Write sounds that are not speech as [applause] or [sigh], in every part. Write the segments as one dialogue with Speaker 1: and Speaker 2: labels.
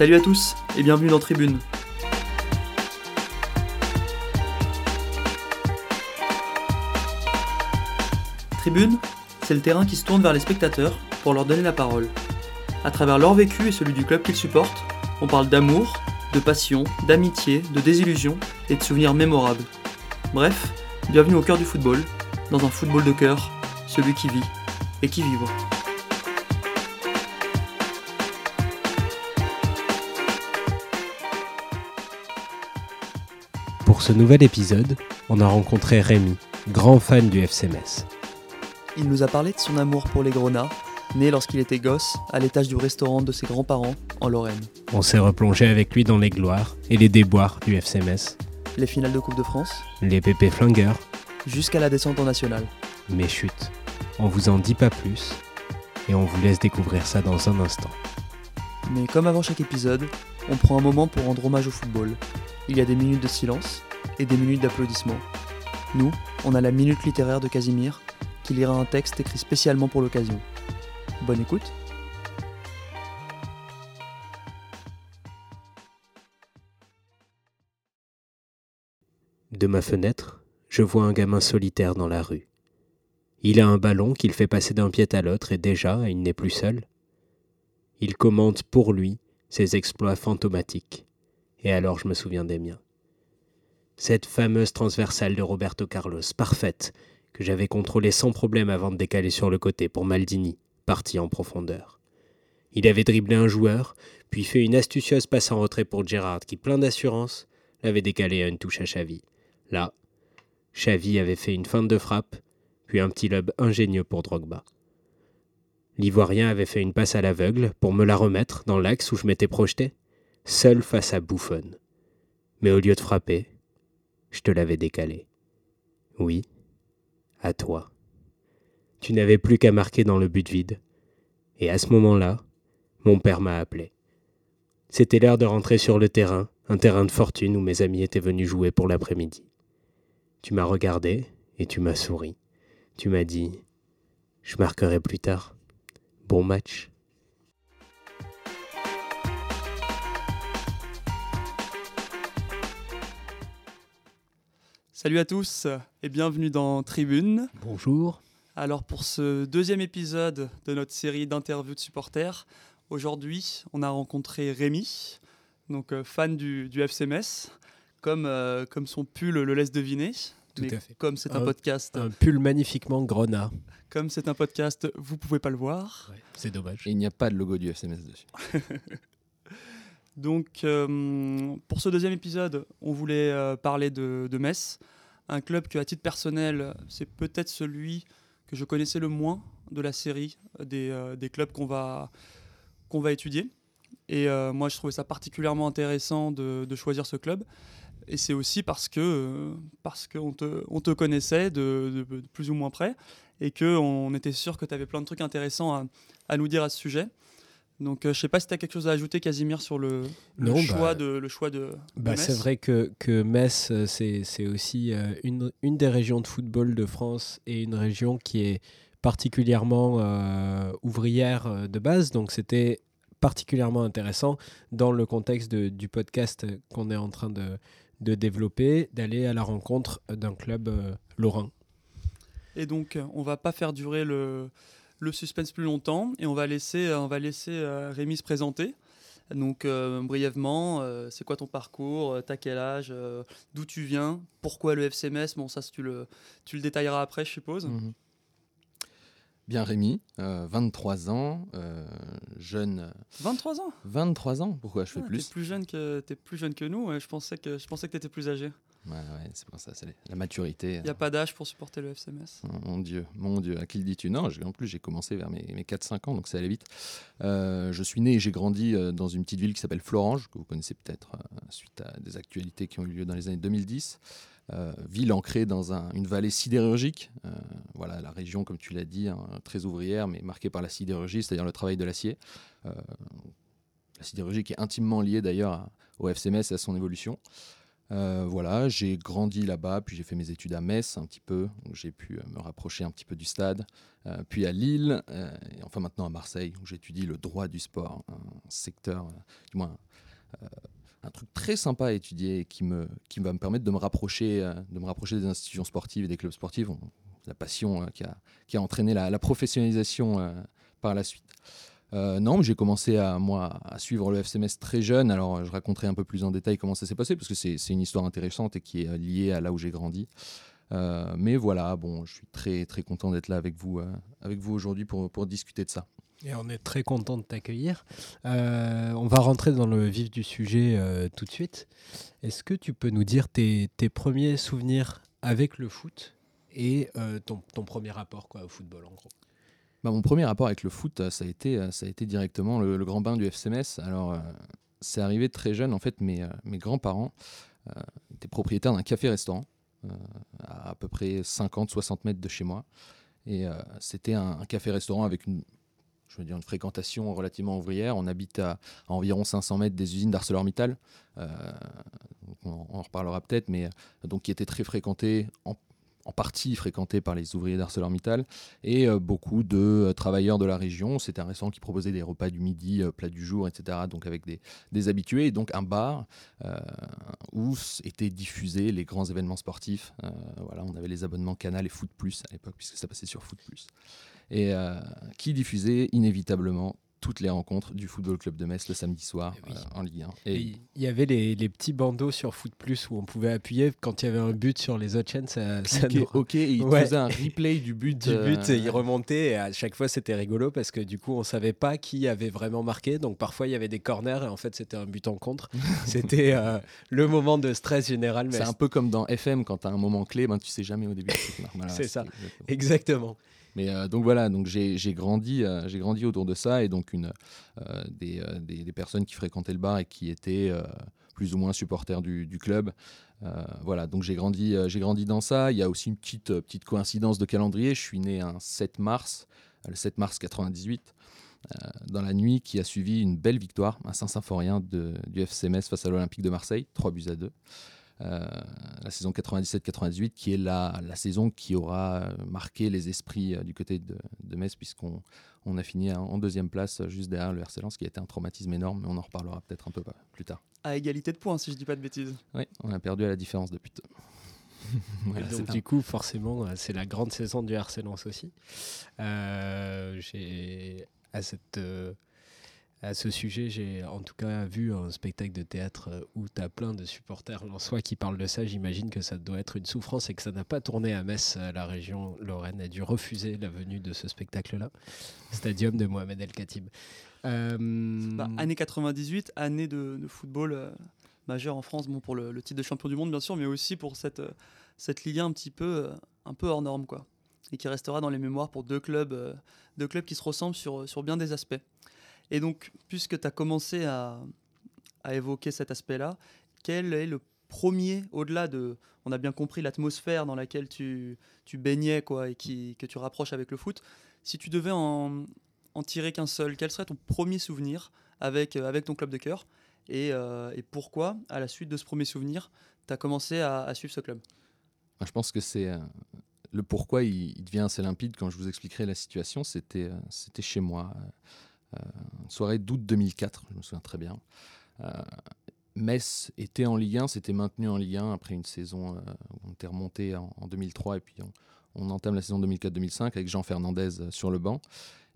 Speaker 1: Salut à tous et bienvenue dans Tribune. Tribune, c'est le terrain qui se tourne vers les spectateurs pour leur donner la parole. À travers leur vécu et celui du club qu'ils supportent, on parle d'amour, de passion, d'amitié, de désillusion et de souvenirs mémorables. Bref, bienvenue au cœur du football, dans un football de cœur, celui qui vit et qui vibre.
Speaker 2: Pour ce nouvel épisode, on a rencontré Rémi, grand fan du FC Metz.
Speaker 1: Il nous a parlé de son amour pour les Grenats, né lorsqu'il était gosse à l'étage du restaurant de ses grands-parents en Lorraine.
Speaker 2: On s'est replongé avec lui dans les gloires et les déboires du FC Metz,
Speaker 1: Les finales de Coupe de France,
Speaker 2: les pépés flingueurs,
Speaker 1: jusqu'à la descente en nationale.
Speaker 2: mais chut, on vous en dit pas plus et on vous laisse découvrir ça dans un instant.
Speaker 1: Mais comme avant chaque épisode, on prend un moment pour rendre hommage au football. Il y a des minutes de silence et des minutes d'applaudissements. Nous, on a la minute littéraire de Casimir, qui lira un texte écrit spécialement pour l'occasion. Bonne écoute
Speaker 2: De ma fenêtre, je vois un gamin solitaire dans la rue. Il a un ballon qu'il fait passer d'un pied à l'autre et déjà, il n'est plus seul. Il commente pour lui ses exploits fantomatiques. Et alors je me souviens des miens. Cette fameuse transversale de Roberto Carlos, parfaite, que j'avais contrôlée sans problème avant de décaler sur le côté pour Maldini, parti en profondeur. Il avait dribblé un joueur, puis fait une astucieuse passe en retrait pour Gérard qui, plein d'assurance, l'avait décalé à une touche à Xavi. Là, Xavi avait fait une feinte de frappe, puis un petit lob ingénieux pour Drogba. L'Ivoirien avait fait une passe à l'aveugle pour me la remettre dans l'axe où je m'étais projeté, seul face à Buffon. Mais au lieu de frapper, je te l'avais décalé. Oui, à toi. Tu n'avais plus qu'à marquer dans le but vide. Et à ce moment-là, mon père m'a appelé. C'était l'heure de rentrer sur le terrain, un terrain de fortune où mes amis étaient venus jouer pour l'après-midi. Tu m'as regardé et tu m'as souri. Tu m'as dit Je marquerai plus tard. Bon match.
Speaker 1: Salut à tous et bienvenue dans Tribune.
Speaker 2: Bonjour.
Speaker 1: Alors pour ce deuxième épisode de notre série d'interviews de supporters, aujourd'hui on a rencontré Rémi, donc euh, fan du, du FC Metz, comme, euh, comme son pull le laisse deviner.
Speaker 2: Tout
Speaker 1: Mais
Speaker 2: à fait.
Speaker 1: Comme c'est un
Speaker 2: Un-
Speaker 1: podcast,
Speaker 2: Un pull magnifiquement grenat.
Speaker 1: comme c'est un podcast, vous pouvez pas le voir.
Speaker 2: c'est dommage.
Speaker 3: Et il n'y a pas de logo du FCMS dessus. [laughs]
Speaker 1: Donc euh, pour ce deuxième épisode, on voulait euh, parler de, Metz, un club que à titre personnel, c'est peut-être celui que je connaissais le moins de la série des, euh, des clubs qu'on va, va étudier. Et moi, je trouvais ça particulièrement intéressant de, choisir ce club. Et c'est aussi parce que parce qu'on te, on te connaissait de, plus ou moins près et qu'on était sûr que tu avais plein de trucs intéressants à nous dire à ce sujet. Donc, euh, je sais pas si tu as quelque chose à ajouter, Casimir, sur le, le
Speaker 2: Non, bah,
Speaker 1: choix de le choix de. de
Speaker 2: Bah,
Speaker 1: Metz.
Speaker 2: c'est vrai que, que Metz, euh, c'est aussi euh, une, une des régions de football de France et une région qui est particulièrement euh, ouvrière de base. Donc c'était particulièrement intéressant dans le contexte de- du podcast qu'on est en train de, de développer, d'aller à la rencontre d'un club lorrain.
Speaker 1: Et donc, on va pas faire durer le, le suspense plus longtemps et on va laisser, euh, on va laisser euh, Rémi se présenter. Donc, euh, brièvement, euh, c'est quoi ton parcours euh, T'as quel âge D'où tu viens Pourquoi le FC Metz Bon, ça, tu le, tu le détailleras après, je suppose.
Speaker 3: Mhm. Bien Rémi, euh, 23 ans, jeune.
Speaker 1: 23 ans?
Speaker 3: 23 ans Pourquoi je fais
Speaker 1: Ah,
Speaker 3: plus?
Speaker 1: T'es plus jeune que, t'es plus jeune que nous. ouais, je pensais que, je pensais que t'étais plus âgé.
Speaker 3: Ouais, ouais, c'est pour ça, c'est la maturité.
Speaker 1: Il n'y a pas d'âge pour supporter le FC Metz.
Speaker 3: Oh, Mon Dieu, mon Dieu, à qui le dis-tu? Non, en plus j'ai commencé vers mes, mes 4-5 ans, donc ça allait vite. Euh, je suis né et j'ai grandi euh, dans une petite ville qui s'appelle Florange, que vous connaissez peut-être euh, suite à des actualités qui ont eu lieu dans les années 2010. Euh, ville ancrée dans un- une vallée sidérurgique. Euh, voilà, la région, comme tu l'as dit, hein, très ouvrière, mais marquée par la sidérurgie, c'est-à-dire le travail de l'acier. Euh, la sidérurgie qui est intimement liée d'ailleurs au FC Metz et à son évolution. Voilà, j'ai grandi là-bas, puis j'ai fait mes études à Metz un petit peu, où j'ai pu me rapprocher un petit peu du stade, puis à Lille, et enfin maintenant à Marseille, où j'étudie le droit du sport, un secteur, du moins un truc très sympa à étudier qui, me, qui va me permettre de me rapprocher, de me rapprocher des institutions sportives et des clubs sportifs. la passion qui, a, qui a entraîné la, professionnalisation par la suite. Euh, non, j'ai commencé à, moi, à suivre le FCMS très jeune. Alors, je raconterai un peu plus en détail comment ça s'est passé, parce que c'est une histoire intéressante et qui est liée à là où j'ai grandi. Euh, mais voilà, bon, je suis très, très content d'être là avec vous, euh, avec vous aujourd'hui pour, pour discuter de ça.
Speaker 2: Et on est très content de t'accueillir. on va rentrer dans le vif du sujet tout de suite. Est-ce que tu peux nous dire tes, tes premiers souvenirs avec le foot et ton, ton, premier rapport au football en gros?
Speaker 3: Bah, mon premier rapport avec le foot, euh, ça a été, euh, ça a été directement le, grand bain du FCMS. Alors, euh, c'est arrivé très jeune. En fait, mes, grands-parents étaient propriétaires d'un café-restaurant à à peu près 50-60 mètres de chez moi. Et c'était un, café-restaurant avec une, je veux dire, une fréquentation relativement ouvrière. On habite à, environ 500 mètres des usines d'ArcelorMittal. on, en reparlera peut-être, mais donc qui était très fréquenté en en partie fréquenté par les ouvriers d'ArcelorMittal et euh, beaucoup de euh, travailleurs de la région. C'était un restaurant qui proposait des repas du midi, euh, plats du jour, etc. Donc avec des, habitués et donc un bar où étaient diffusés les grands événements sportifs. voilà, on avait les abonnements Canal et Foot Plus à l'époque puisque ça passait sur Foot Plus et qui diffusait inévitablement toutes les rencontres du Football Club de Metz le samedi soir eh euh, en Ligue 1.
Speaker 2: Et il y avait les, petits bandeaux sur Foot Plus où on pouvait appuyer quand il y avait un but sur les autres chaînes. Ça,
Speaker 3: Ok, il faisait un replay du but.
Speaker 2: du but, et il remontait. Et à chaque fois, c'était rigolo parce que du coup, on savait pas qui avait vraiment marqué. Donc parfois, il y avait des corners et en fait, c'était un but en contre. [laughs] c'était euh, le moment de stress général.
Speaker 3: C'est un peu comme dans FM quand tu as un moment clé, ben, tu sais jamais au début.
Speaker 2: C'est ça, exactement.
Speaker 3: Euh, donc voilà, donc j'ai grandi, euh, j'ai grandi autour de ça et donc une, euh, des, personnes qui fréquentaient le bar et qui étaient plus ou moins supporters du, club. voilà, donc j'ai grandi, j'ai grandi dans ça. Il y a aussi une petite, petite coïncidence de calendrier. Je suis né un 7 mars, le 7 mars 98. dans la nuit qui a suivi une belle victoire, un Saint-Symphorien du FCMS face à l'Olympique de Marseille, 3 buts à 2. Euh, la saison 97-98, qui est la, la, saison qui aura marqué les esprits euh, du côté de, de Metz, puisqu'on on a fini en deuxième place, juste derrière le RC Lens, qui a été un traumatisme énorme, mais on en reparlera peut-être un peu plus tard.
Speaker 1: À égalité de points, si je dis pas de bêtises.
Speaker 3: Oui, on a perdu à la différence de but. [laughs]
Speaker 2: donc, du coup, forcément, euh, c'est la grande saison du RC Lens aussi. J'ai à cette à ce sujet, j'ai en tout cas vu un spectacle de théâtre euh, où tu as plein de supporters soi qui parlent de ça. J'imagine que ça doit être une souffrance et que ça n'a pas tourné à Metz. Euh, la région Lorraine a dû refuser la venue de ce spectacle-là. Stadium de Mohamed El Khatib.
Speaker 1: Euh... Bah, année 98, année de, football euh, majeur en France, bon, pour le, titre de champion du monde bien sûr, mais aussi pour cette, cette Ligue 1 un petit peu, un peu hors norme. quoi et qui restera dans les mémoires pour deux clubs, deux clubs qui se ressemblent sur, sur bien des aspects. Et donc, puisque tu as commencé à, évoquer cet aspect-là, quel est le premier, au-delà de, on a bien compris l'atmosphère dans laquelle tu, baignais quoi, et qui, que tu rapproches avec le foot, si tu devais en, tirer qu'un seul, quel serait ton premier souvenir avec, euh, avec ton club de cœur euh, et, pourquoi, à la suite de ce premier souvenir, tu as commencé à, suivre ce club?
Speaker 3: Je pense que c'est... Euh, le pourquoi il, devient assez limpide quand je vous expliquerai la situation, c'était c'était chez moi. Euh, une soirée d'août 2004, je me souviens très bien. Euh, Metz était en Ligue 1, s'était maintenu en Ligue 1 après une saison euh, où on était remonté en, 2003 et puis on, entame la saison 2004-2005 avec Jean Fernandez sur le banc.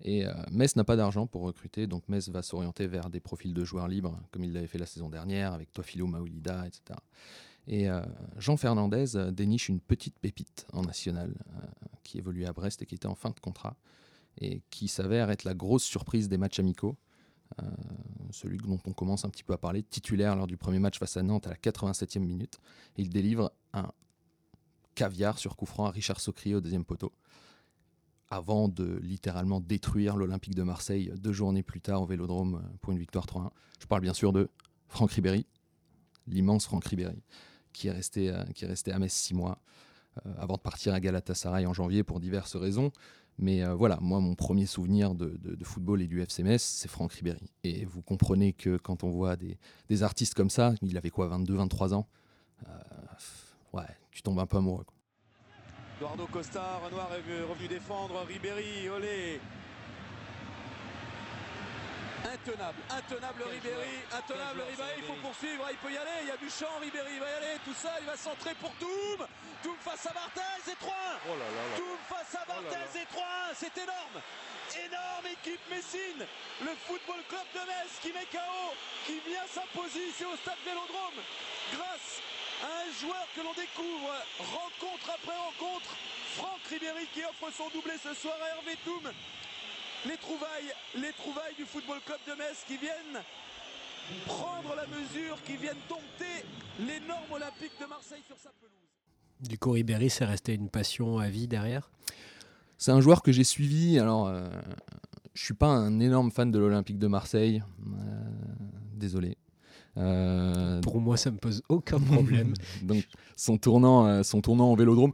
Speaker 3: Et Metz n'a pas d'argent pour recruter, donc Metz va s'orienter vers des profils de joueurs libres, comme il l'avait fait la saison dernière avec Toafilo Maoulida, etc. Et Jean Fernandez déniche une petite pépite en national qui évolue à Brest et qui était en fin de contrat et qui s'avère être la grosse surprise des matchs amicaux. Euh, celui dont on commence un petit peu à parler, titulaire lors du premier match face à Nantes à la 87e minute. il délivre un caviar sur coup franc à Richard Socri au deuxième poteau, avant de littéralement détruire l'Olympique de Marseille deux journées plus tard au Vélodrome pour une victoire 3-1. Je parle bien sûr de Franck Ribéry, l'immense Franck Ribéry, qui est resté, euh, qui est resté à Metz six mois, euh, avant de partir à Galatasaray en janvier pour diverses raisons. Mais euh, voilà, moi, mon premier souvenir de, football et du FCMS, c'est Franck Ribéry. Et vous comprenez que quand on voit des, artistes comme ça, il avait quoi, 22, 23 ans, ouais, tu tombes un peu amoureux.
Speaker 4: Eduardo Costa, Renoir est revenu défendre, Ribéry, olé Intenable, intenable Ribéry, intenable Ribéry, il faut poursuivre, il peut y aller, il y a du champ, Ribéry va y aller, tout ça, il va centrer pour Toum Toum face à Barthez et 3 oh Toum face à oh et 3 c'est énorme. Énorme équipe Messine. Le football club de Metz qui met KO, qui vient s'imposer. Ici au stade Vélodrome. Grâce à un joueur que l'on découvre rencontre après rencontre, Franck Ribéry qui offre son doublé ce soir à Hervé Toum les trouvailles, les trouvailles du Football Club de Metz qui viennent prendre la mesure, qui viennent dompter les normes olympiques de Marseille sur sa pelouse.
Speaker 2: Du coup, Ribéry, c'est resté une passion à vie derrière
Speaker 3: C'est un joueur que j'ai suivi. Alors, euh, je suis pas un énorme fan de l'Olympique de Marseille. Euh, désolé.
Speaker 2: Euh, Pour moi, ça me pose aucun problème. [laughs]
Speaker 3: Donc, son tournant, son tournant en vélodrome,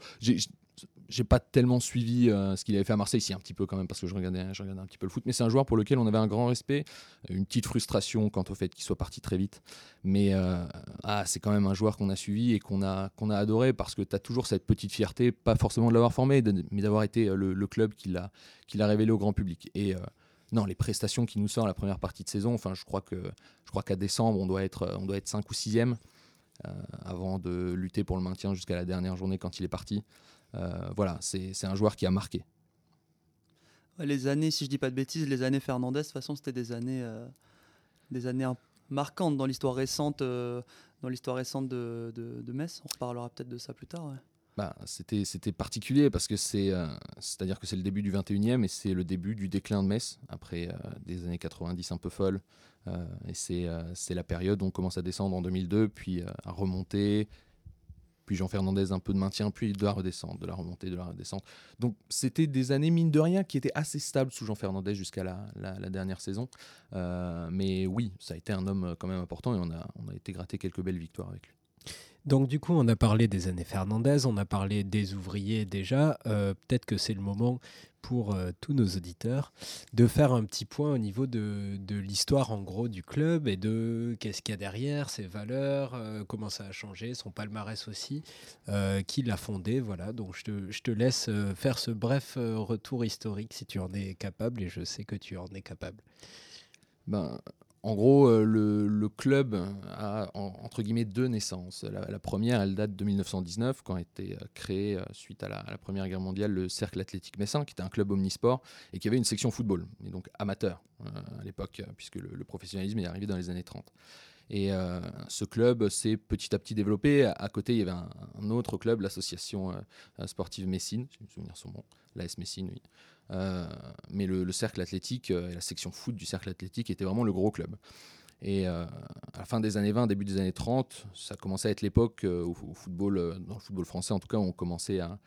Speaker 3: j'ai pas tellement suivi euh, ce qu'il avait fait à Marseille, si un petit peu quand même, parce que je regardais, je regardais un petit peu le foot. Mais c'est un joueur pour lequel on avait un grand respect, une petite frustration quant au fait qu'il soit parti très vite. Mais euh, ah, c'est quand même un joueur qu'on a suivi et qu'on a, a adoré parce que tu as toujours cette petite fierté, pas forcément de l'avoir formé, mais d'avoir été euh, le, club qui l'a, révélé au grand public. Et non, les prestations qui nous sortent la première partie de saison, enfin, je crois, que, je crois qu'à décembre, on doit être, on doit être 5 ou 6e. avant de lutter pour le maintien jusqu'à la dernière journée quand il est parti. Euh, voilà, c'est un joueur qui a marqué.
Speaker 1: Les années, si je dis pas de bêtises, les années Fernandez, de toute façon, c'était des années, euh, des années marquantes dans l'histoire récente, euh, dans l'histoire récente de, de, Metz. On reparlera peut-être de ça plus tard.
Speaker 3: Bah, c'était, c'était particulier parce que c'est, c'est-à-dire que c'est le début du 21e et c'est le début du déclin de Metz après des années 90 un peu folles. et c'est, c'est la période où on commence à descendre en 2002, puis à remonter, puis Jean Fernandez un peu de maintien, puis de la redescente, de la remontée, de la redescente. Donc c'était des années, mine de rien, qui étaient assez stables sous Jean Fernandez jusqu'à la, dernière saison. Euh, mais oui, ça a été un homme quand même important et on a, on a été gratté quelques belles victoires avec lui.
Speaker 2: Donc du coup, on a parlé des années Fernandez, on a parlé des ouvriers déjà. Euh, peut-être que c'est le moment pour euh, tous nos auditeurs de faire un petit point au niveau de, l'histoire en gros du club et de qu'est-ce qu'il y a derrière, ses valeurs, euh, comment ça a changé, son palmarès aussi, qui l'a fondé. Voilà, donc je te, je te laisse faire ce bref retour historique si tu en es capable et je sais que tu en es capable.
Speaker 3: Ben, en gros, euh, le, club a entre guillemets deux naissances. La, première, elle date de 1919, quand a été euh, créé euh, suite à la, Première Guerre mondiale le Cercle Athlétique Messin, qui était un club omnisport et qui avait une section football, et donc amateur à l'époque, puisque le, professionnalisme est arrivé dans les années 30. Et ce club s'est petit à petit développé. À, côté, il y avait un, autre club, l'association sportive Messine, je me souviens son nom, l'AS Messine, oui, mais le, cercle athlétique euh, et la section foot du cercle athlétique était vraiment le gros club. Et euh, à la fin des années 20, début des années 30, ça commençait à être l'époque où, football, dans le football français en tout cas, on commençait à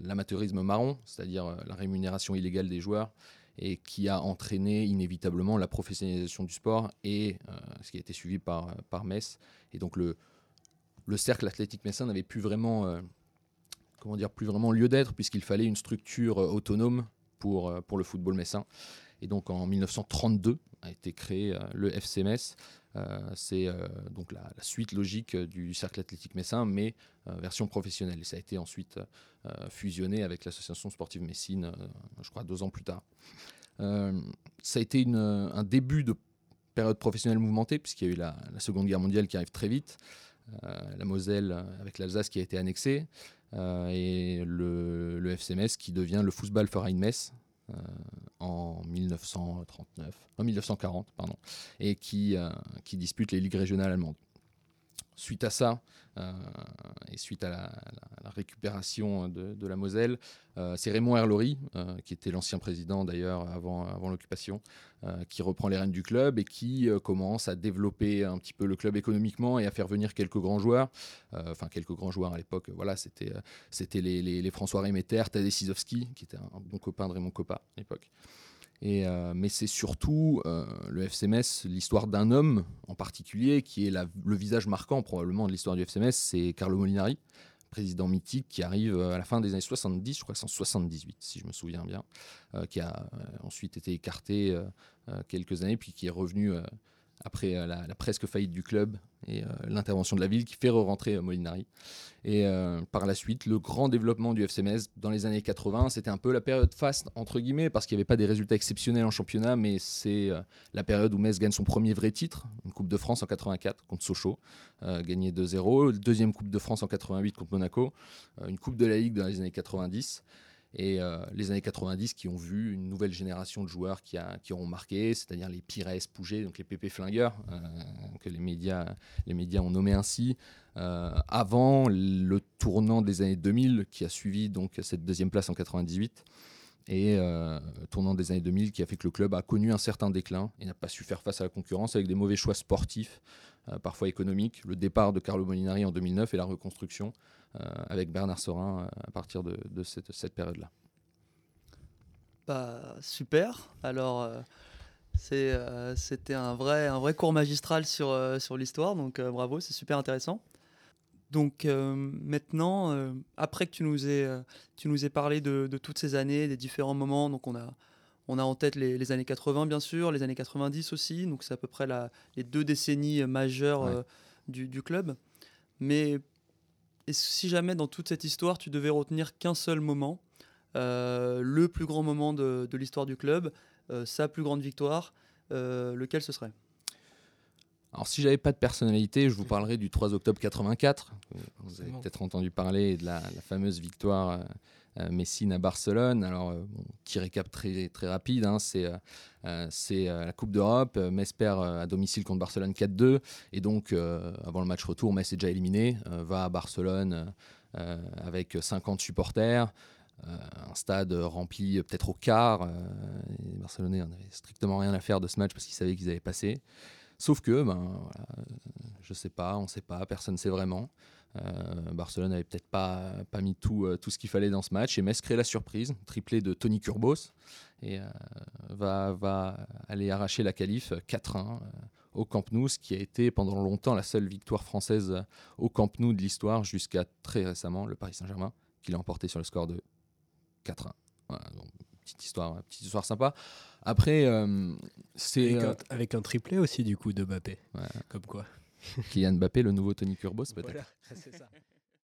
Speaker 3: l'amateurisme marron, c'est-à-dire la rémunération illégale des joueurs, et qui a entraîné inévitablement la professionnalisation du sport et ce qui a été suivi par, par Metz. Et donc le, le cercle athlétique messin n'avait plus vraiment comment dire, plus vraiment lieu d'être, puisqu'il fallait une structure euh, autonome pour, euh, pour le football messin. Et donc en 1932 a été créé euh, le FC Metz. c'est donc la, suite logique du cercle athlétique messin, mais version professionnelle. Et ça a été ensuite fusionné avec l'association sportive Messine, je crois deux ans plus tard. ça a été un début de période professionnelle mouvementée, puisqu'il y a eu la, Seconde Guerre mondiale qui arrive très vite, la Moselle avec l'Alsace qui a été annexée, euh, et le, FCMS qui devient le Fußballverein Metz euh, en 1939, en 1940, pardon, et euh, qui dispute les ligues régionales allemandes. Suite à ça, euh, et suite à la, récupération de, la Moselle, euh, c'est Raymond Herlory, euh, qui était l'ancien président d'ailleurs avant, l'occupation, qui reprend les rênes du club et qui commence à développer un petit peu le club économiquement et à faire venir quelques grands joueurs. Enfin, quelques grands joueurs à l'époque. Voilà, c'était les, François Réméter, Tadej Sizowski, qui était un bon copain de Raymond Coppa à l'époque. Euh, mais c'est surtout euh, le FCMS, l'histoire d'un homme en particulier, qui est le visage marquant probablement de l'histoire du FCMS, c'est Carlo Molinari, président mythique qui arrive à la fin des années 70, je crois que c'est en 78 si je me souviens bien, euh, qui a ensuite été écarté quelques années, puis qui est revenu après la, presque faillite du club et l'intervention de la ville qui fait re-rentrer Molinari. Et par la suite, le grand développement du FC Metz dans les années 80, c'était un peu la période faste, entre guillemets, parce qu'il n'y avait pas des résultats exceptionnels en championnat, mais c'est la période où Metz gagne son premier vrai titre, une Coupe de France en 84 contre Sochaux, gagné 2-0, deuxième Coupe de France en 88 contre Monaco, une Coupe de la Ligue dans les années 90 et euh, les années 90 qui ont vu une nouvelle génération de joueurs qui, a, qui ont marqué, c'est-à-dire les Pires Pougé, donc les PP Flingueurs, euh, que les médias, les médias ont nommé ainsi, euh, avant le tournant des années 2000 qui a suivi donc cette deuxième place en 98 et le tournant des années 2000 qui a fait que le club a connu un certain déclin et n'a pas su faire face à la concurrence avec des mauvais choix sportifs, parfois économiques, le départ de Carlo Molinari en 2009 et la reconstruction euh, avec Bernard Sorin euh, à partir de, cette, période-là.
Speaker 1: Bah, super. Alors, euh, c'était un vrai, un vrai cours magistral sur, sur l'histoire, donc bravo, c'est super intéressant. Donc maintenant, après que tu nous aies, tu nous aies parlé de, toutes ces années, des différents moments, donc on a, on a en tête les, années 80 bien sûr, les années 90 aussi, donc c'est à peu près la, les deux décennies majeures du, du, club. Mais et si jamais dans toute cette histoire, tu devais retenir qu'un seul moment, euh, le plus grand moment de, l'histoire du club, euh, sa plus grande victoire, euh, lequel ce serait?
Speaker 3: Alors si j'avais pas de personnalité, je vous parlerais du 3 octobre 84. Vous avez peut-être entendu parler de la, fameuse victoire Messine à Barcelone. Alors petit récap très très rapide, hein, c'est c'est la Coupe d'Europe. Metz perd à domicile contre Barcelone 4-2 et donc avant le match retour, Metz est déjà éliminé, va à Barcelone avec 50 supporters. un stade rempli peut-être au quart. les Barcelonais n'avaient strictement rien à faire de ce match parce qu'ils savaient qu'ils allaient passer. Sauf que, ben, voilà, je sais pas, on ne sait pas, personne ne sait vraiment. Euh, Barcelone n'avait peut-être pas, pas mis tout, euh, tout ce qu'il fallait dans ce match et Metz crée la surprise, triplé de Tony Kurbos et euh, va, va aller arracher la qualif 4-1 au Camp Nou, ce qui a été pendant longtemps la seule victoire française au Camp Nou de l'histoire jusqu'à très récemment le Paris Saint-Germain qui l'a emporté sur le score de 4-1. petite histoire, petite histoire sympa. Après, c'est.
Speaker 2: Avec, un triplé aussi, du coup, de Mbappé. Comme quoi. [laughs]
Speaker 3: Kylian Mbappé, le nouveau Tony Kurbos, peut-être. Voilà, [laughs] c'est ça.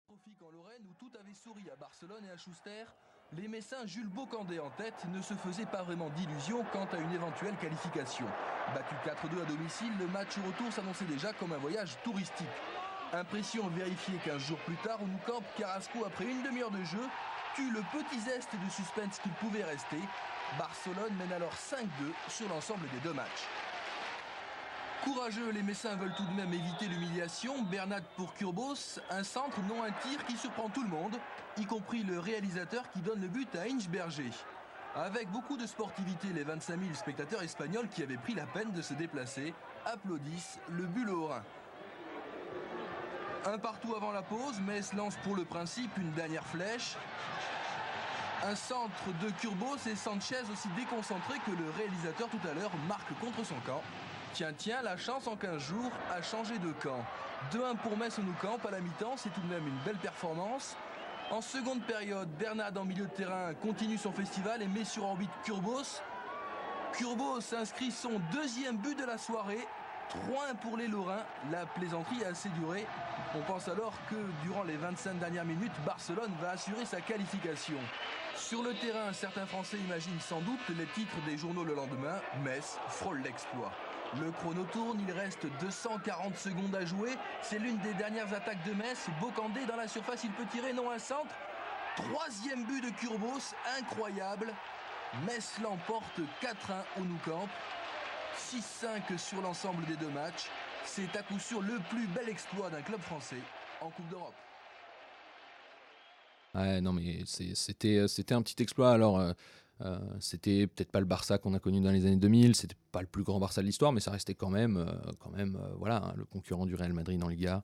Speaker 4: En Lorraine, où tout avait souri à Barcelone et à Schuster, les Messins Jules Bocandé en tête ne se faisaient pas vraiment d'illusions quant à une éventuelle qualification. Battu 4-2 à domicile, le match retour s'annonçait déjà comme un voyage touristique. Impression vérifiée 15 jours plus tard, où nous campe Carrasco après une demi-heure de jeu, tue le petit zeste de suspense qu'il pouvait rester Barcelone mène alors 5-2 sur l'ensemble des deux matchs. Courageux, les Messins veulent tout de même éviter l'humiliation. Bernat pour Kurbos, un centre, non un tir qui surprend tout le monde, y compris le réalisateur qui donne le but à Berger. Avec beaucoup de sportivité, les 25 000 spectateurs espagnols qui avaient pris la peine de se déplacer applaudissent le but lorrain. Un partout avant la pause, Metz lance pour le principe une dernière flèche. Un centre de Kurbos et Sanchez aussi déconcentré que le réalisateur tout à l'heure marque contre son camp. Tiens, tiens, la chance en 15 jours a changé de camp. 2-1 pour Metz au Nou Camp à la mi-temps, c'est tout de même une belle performance. En seconde période, Bernard en milieu de terrain continue son festival et met sur orbite Kurbos. Kurbos inscrit son deuxième but de la soirée. 3-1 pour les Lorrains. La plaisanterie a assez duré. On pense alors que durant les 25 dernières minutes, Barcelone va assurer sa qualification. Sur le terrain, certains Français imaginent sans doute les titres des journaux le lendemain. Metz frôle l'exploit. Le chrono tourne, il reste 240 secondes à jouer. C'est l'une des dernières attaques de Metz. Bocandé dans la surface, il peut tirer, non un centre. Troisième but de Kurbos, incroyable. Metz l'emporte 4-1 au Nou Camp. 6-5 sur l'ensemble des deux matchs. C'est à coup sûr le plus bel exploit d'un club français en Coupe d'Europe.
Speaker 3: Ouais, non, mais c'était, euh, c'était un petit exploit. Alors, euh, euh, c'était peut-être pas le Barça qu'on a connu dans les années 2000, c'était pas le plus grand Barça de l'histoire, mais ça restait quand même, quand même voilà, hein, le concurrent du Real Madrid en Liga.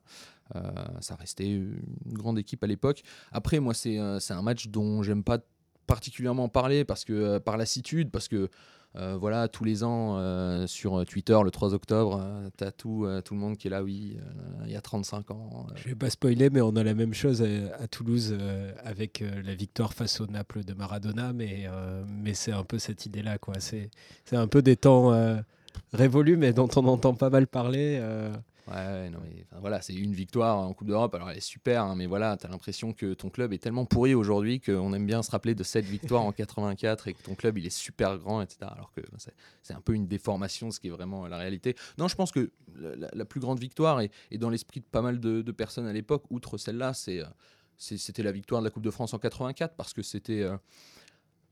Speaker 3: ça restait une grande équipe à l'époque. Après, moi, c'est un match dont j'aime pas particulièrement parler parce que, par lassitude, parce que euh, voilà, tous les ans euh, sur Twitter, le 3 octobre, euh, tu as tout, tout le monde qui est là, oui, il y a 35 ans.
Speaker 2: Je vais pas spoiler, mais on a la même chose à, Toulouse avec la victoire face au Naples de Maradona, mais, mais c'est un peu cette idée-là. quoi. C'est un peu des temps révolue, mais dont on entend pas mal parler.
Speaker 3: Ouais, non, mais voilà, c'est une victoire en Coupe d'Europe. Alors, elle est super, hein, mais voilà, tu as l'impression que ton club est tellement pourri aujourd'hui qu'on aime bien se rappeler de cette victoire en [laughs] 84 et que ton club il est super grand, etc. Alors que c'est un peu une déformation de ce qui est vraiment la réalité. Non, je pense que la, plus grande victoire, et, dans l'esprit de pas mal de, personnes à l'époque, outre celle-là, euh, c'était la victoire de la Coupe de France en 84 parce que c'était. Euh,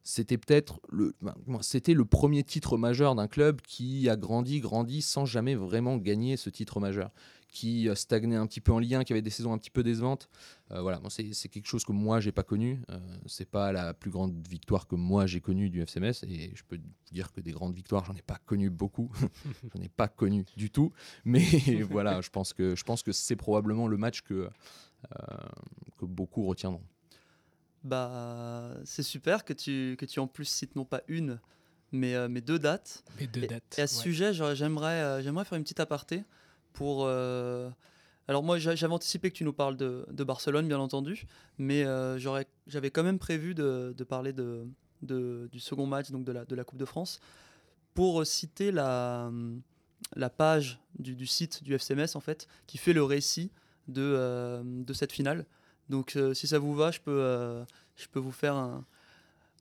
Speaker 3: c'était peut-être le, ben, c'était le premier titre majeur d'un club qui a grandi, grandi sans jamais vraiment gagner ce titre majeur, qui stagnait un petit peu en lien, qui avait des saisons un petit peu décevantes. Euh, voilà, c'est quelque chose que moi j'ai pas connu. Euh, c'est pas la plus grande victoire que moi j'ai connue du FCMS et je peux dire que des grandes victoires j'en ai pas connu beaucoup, [laughs] j'en ai pas connu du tout. Mais [laughs] voilà, je pense que je pense que c'est probablement le match que euh, que beaucoup retiendront.
Speaker 1: Bah, c'est super que tu, que tu en plus cites non pas une, mais, euh, mais deux dates.
Speaker 2: Mais deux dates.
Speaker 1: Et, à ce sujet, j'aimerais, euh, j'aimerais faire une petite aparté pour. Euh, alors moi, j'avais anticipé que tu nous parles de, de Barcelone, bien entendu, mais j'aurais, j'avais quand même prévu de, de parler de, de, du second match, donc de la, de la Coupe de France, pour citer la, la page du, du site du FCMS en fait, qui fait le récit de, de cette finale. Donc euh, si ça vous va, je peux, euh, je peux vous faire un,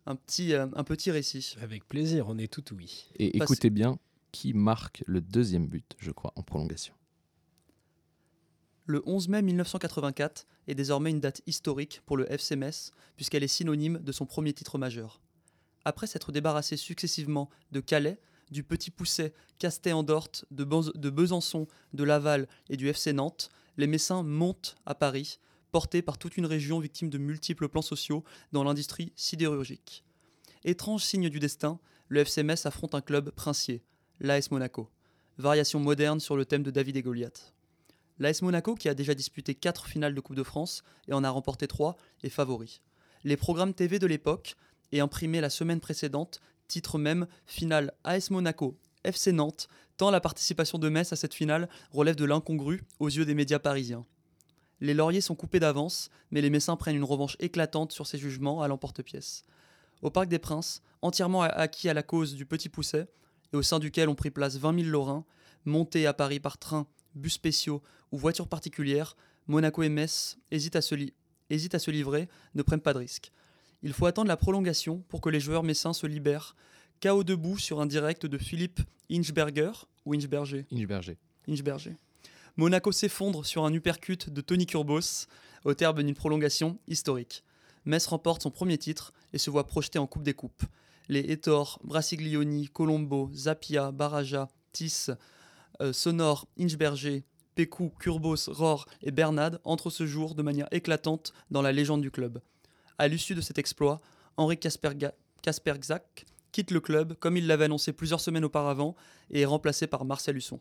Speaker 1: un petit, euh, un petit récit.
Speaker 2: Avec plaisir, on est tout oui.
Speaker 3: Et écoutez bien, qui marque le deuxième but, je crois, en prolongation
Speaker 1: Le 11 mai 1984 est désormais une date historique pour le FC Metz, puisqu'elle est synonyme de son premier titre majeur. Après s'être débarrassé successivement de Calais, du Petit Pousset, Castet-en-Dort, de, de Besançon, de Laval et du FC Nantes, les Messins montent à Paris porté par toute une région victime de multiples plans sociaux dans l'industrie sidérurgique. Étrange signe du destin, le FC Metz affronte un club princier, l'AS Monaco. Variation moderne sur le thème de David et Goliath. L'AS Monaco, qui a déjà disputé 4 finales de Coupe de France et en a remporté 3, est favori. Les programmes TV de l'époque, et imprimés la semaine précédente, titrent même Finale AS Monaco FC Nantes, tant la participation de Metz à cette finale relève de l'incongru aux yeux des médias parisiens. Les lauriers sont coupés d'avance, mais les Messins prennent une revanche éclatante sur ces jugements à l'emporte-pièce. Au Parc des Princes, entièrement acquis à la cause du Petit Pousset, et au sein duquel ont pris place 20 000 Lorrains, montés à Paris par train, bus spéciaux ou voitures particulières, Monaco et Metz hésitent à, se à se livrer, ne prennent pas de risque. Il faut attendre la prolongation pour que les joueurs messins se libèrent, KO debout sur un direct de Philippe Inchberger ou Inchberger
Speaker 3: Inchberger.
Speaker 1: Inchberger. Monaco s'effondre sur un uppercut de Tony Kurbos au terme d'une prolongation historique. Metz remporte son premier titre et se voit projeté en Coupe des Coupes. Les Ettore, Brassiglioni, Colombo, Zapia, Baraja, Tis, euh, Sonor, Inchberger, Pécou, Kurbos, Rohr et Bernad entrent ce jour de manière éclatante dans la légende du club. À l'issue de cet exploit, Henri Kasperczak quitte le club comme il l'avait annoncé plusieurs semaines auparavant et est remplacé par Marcel Husson.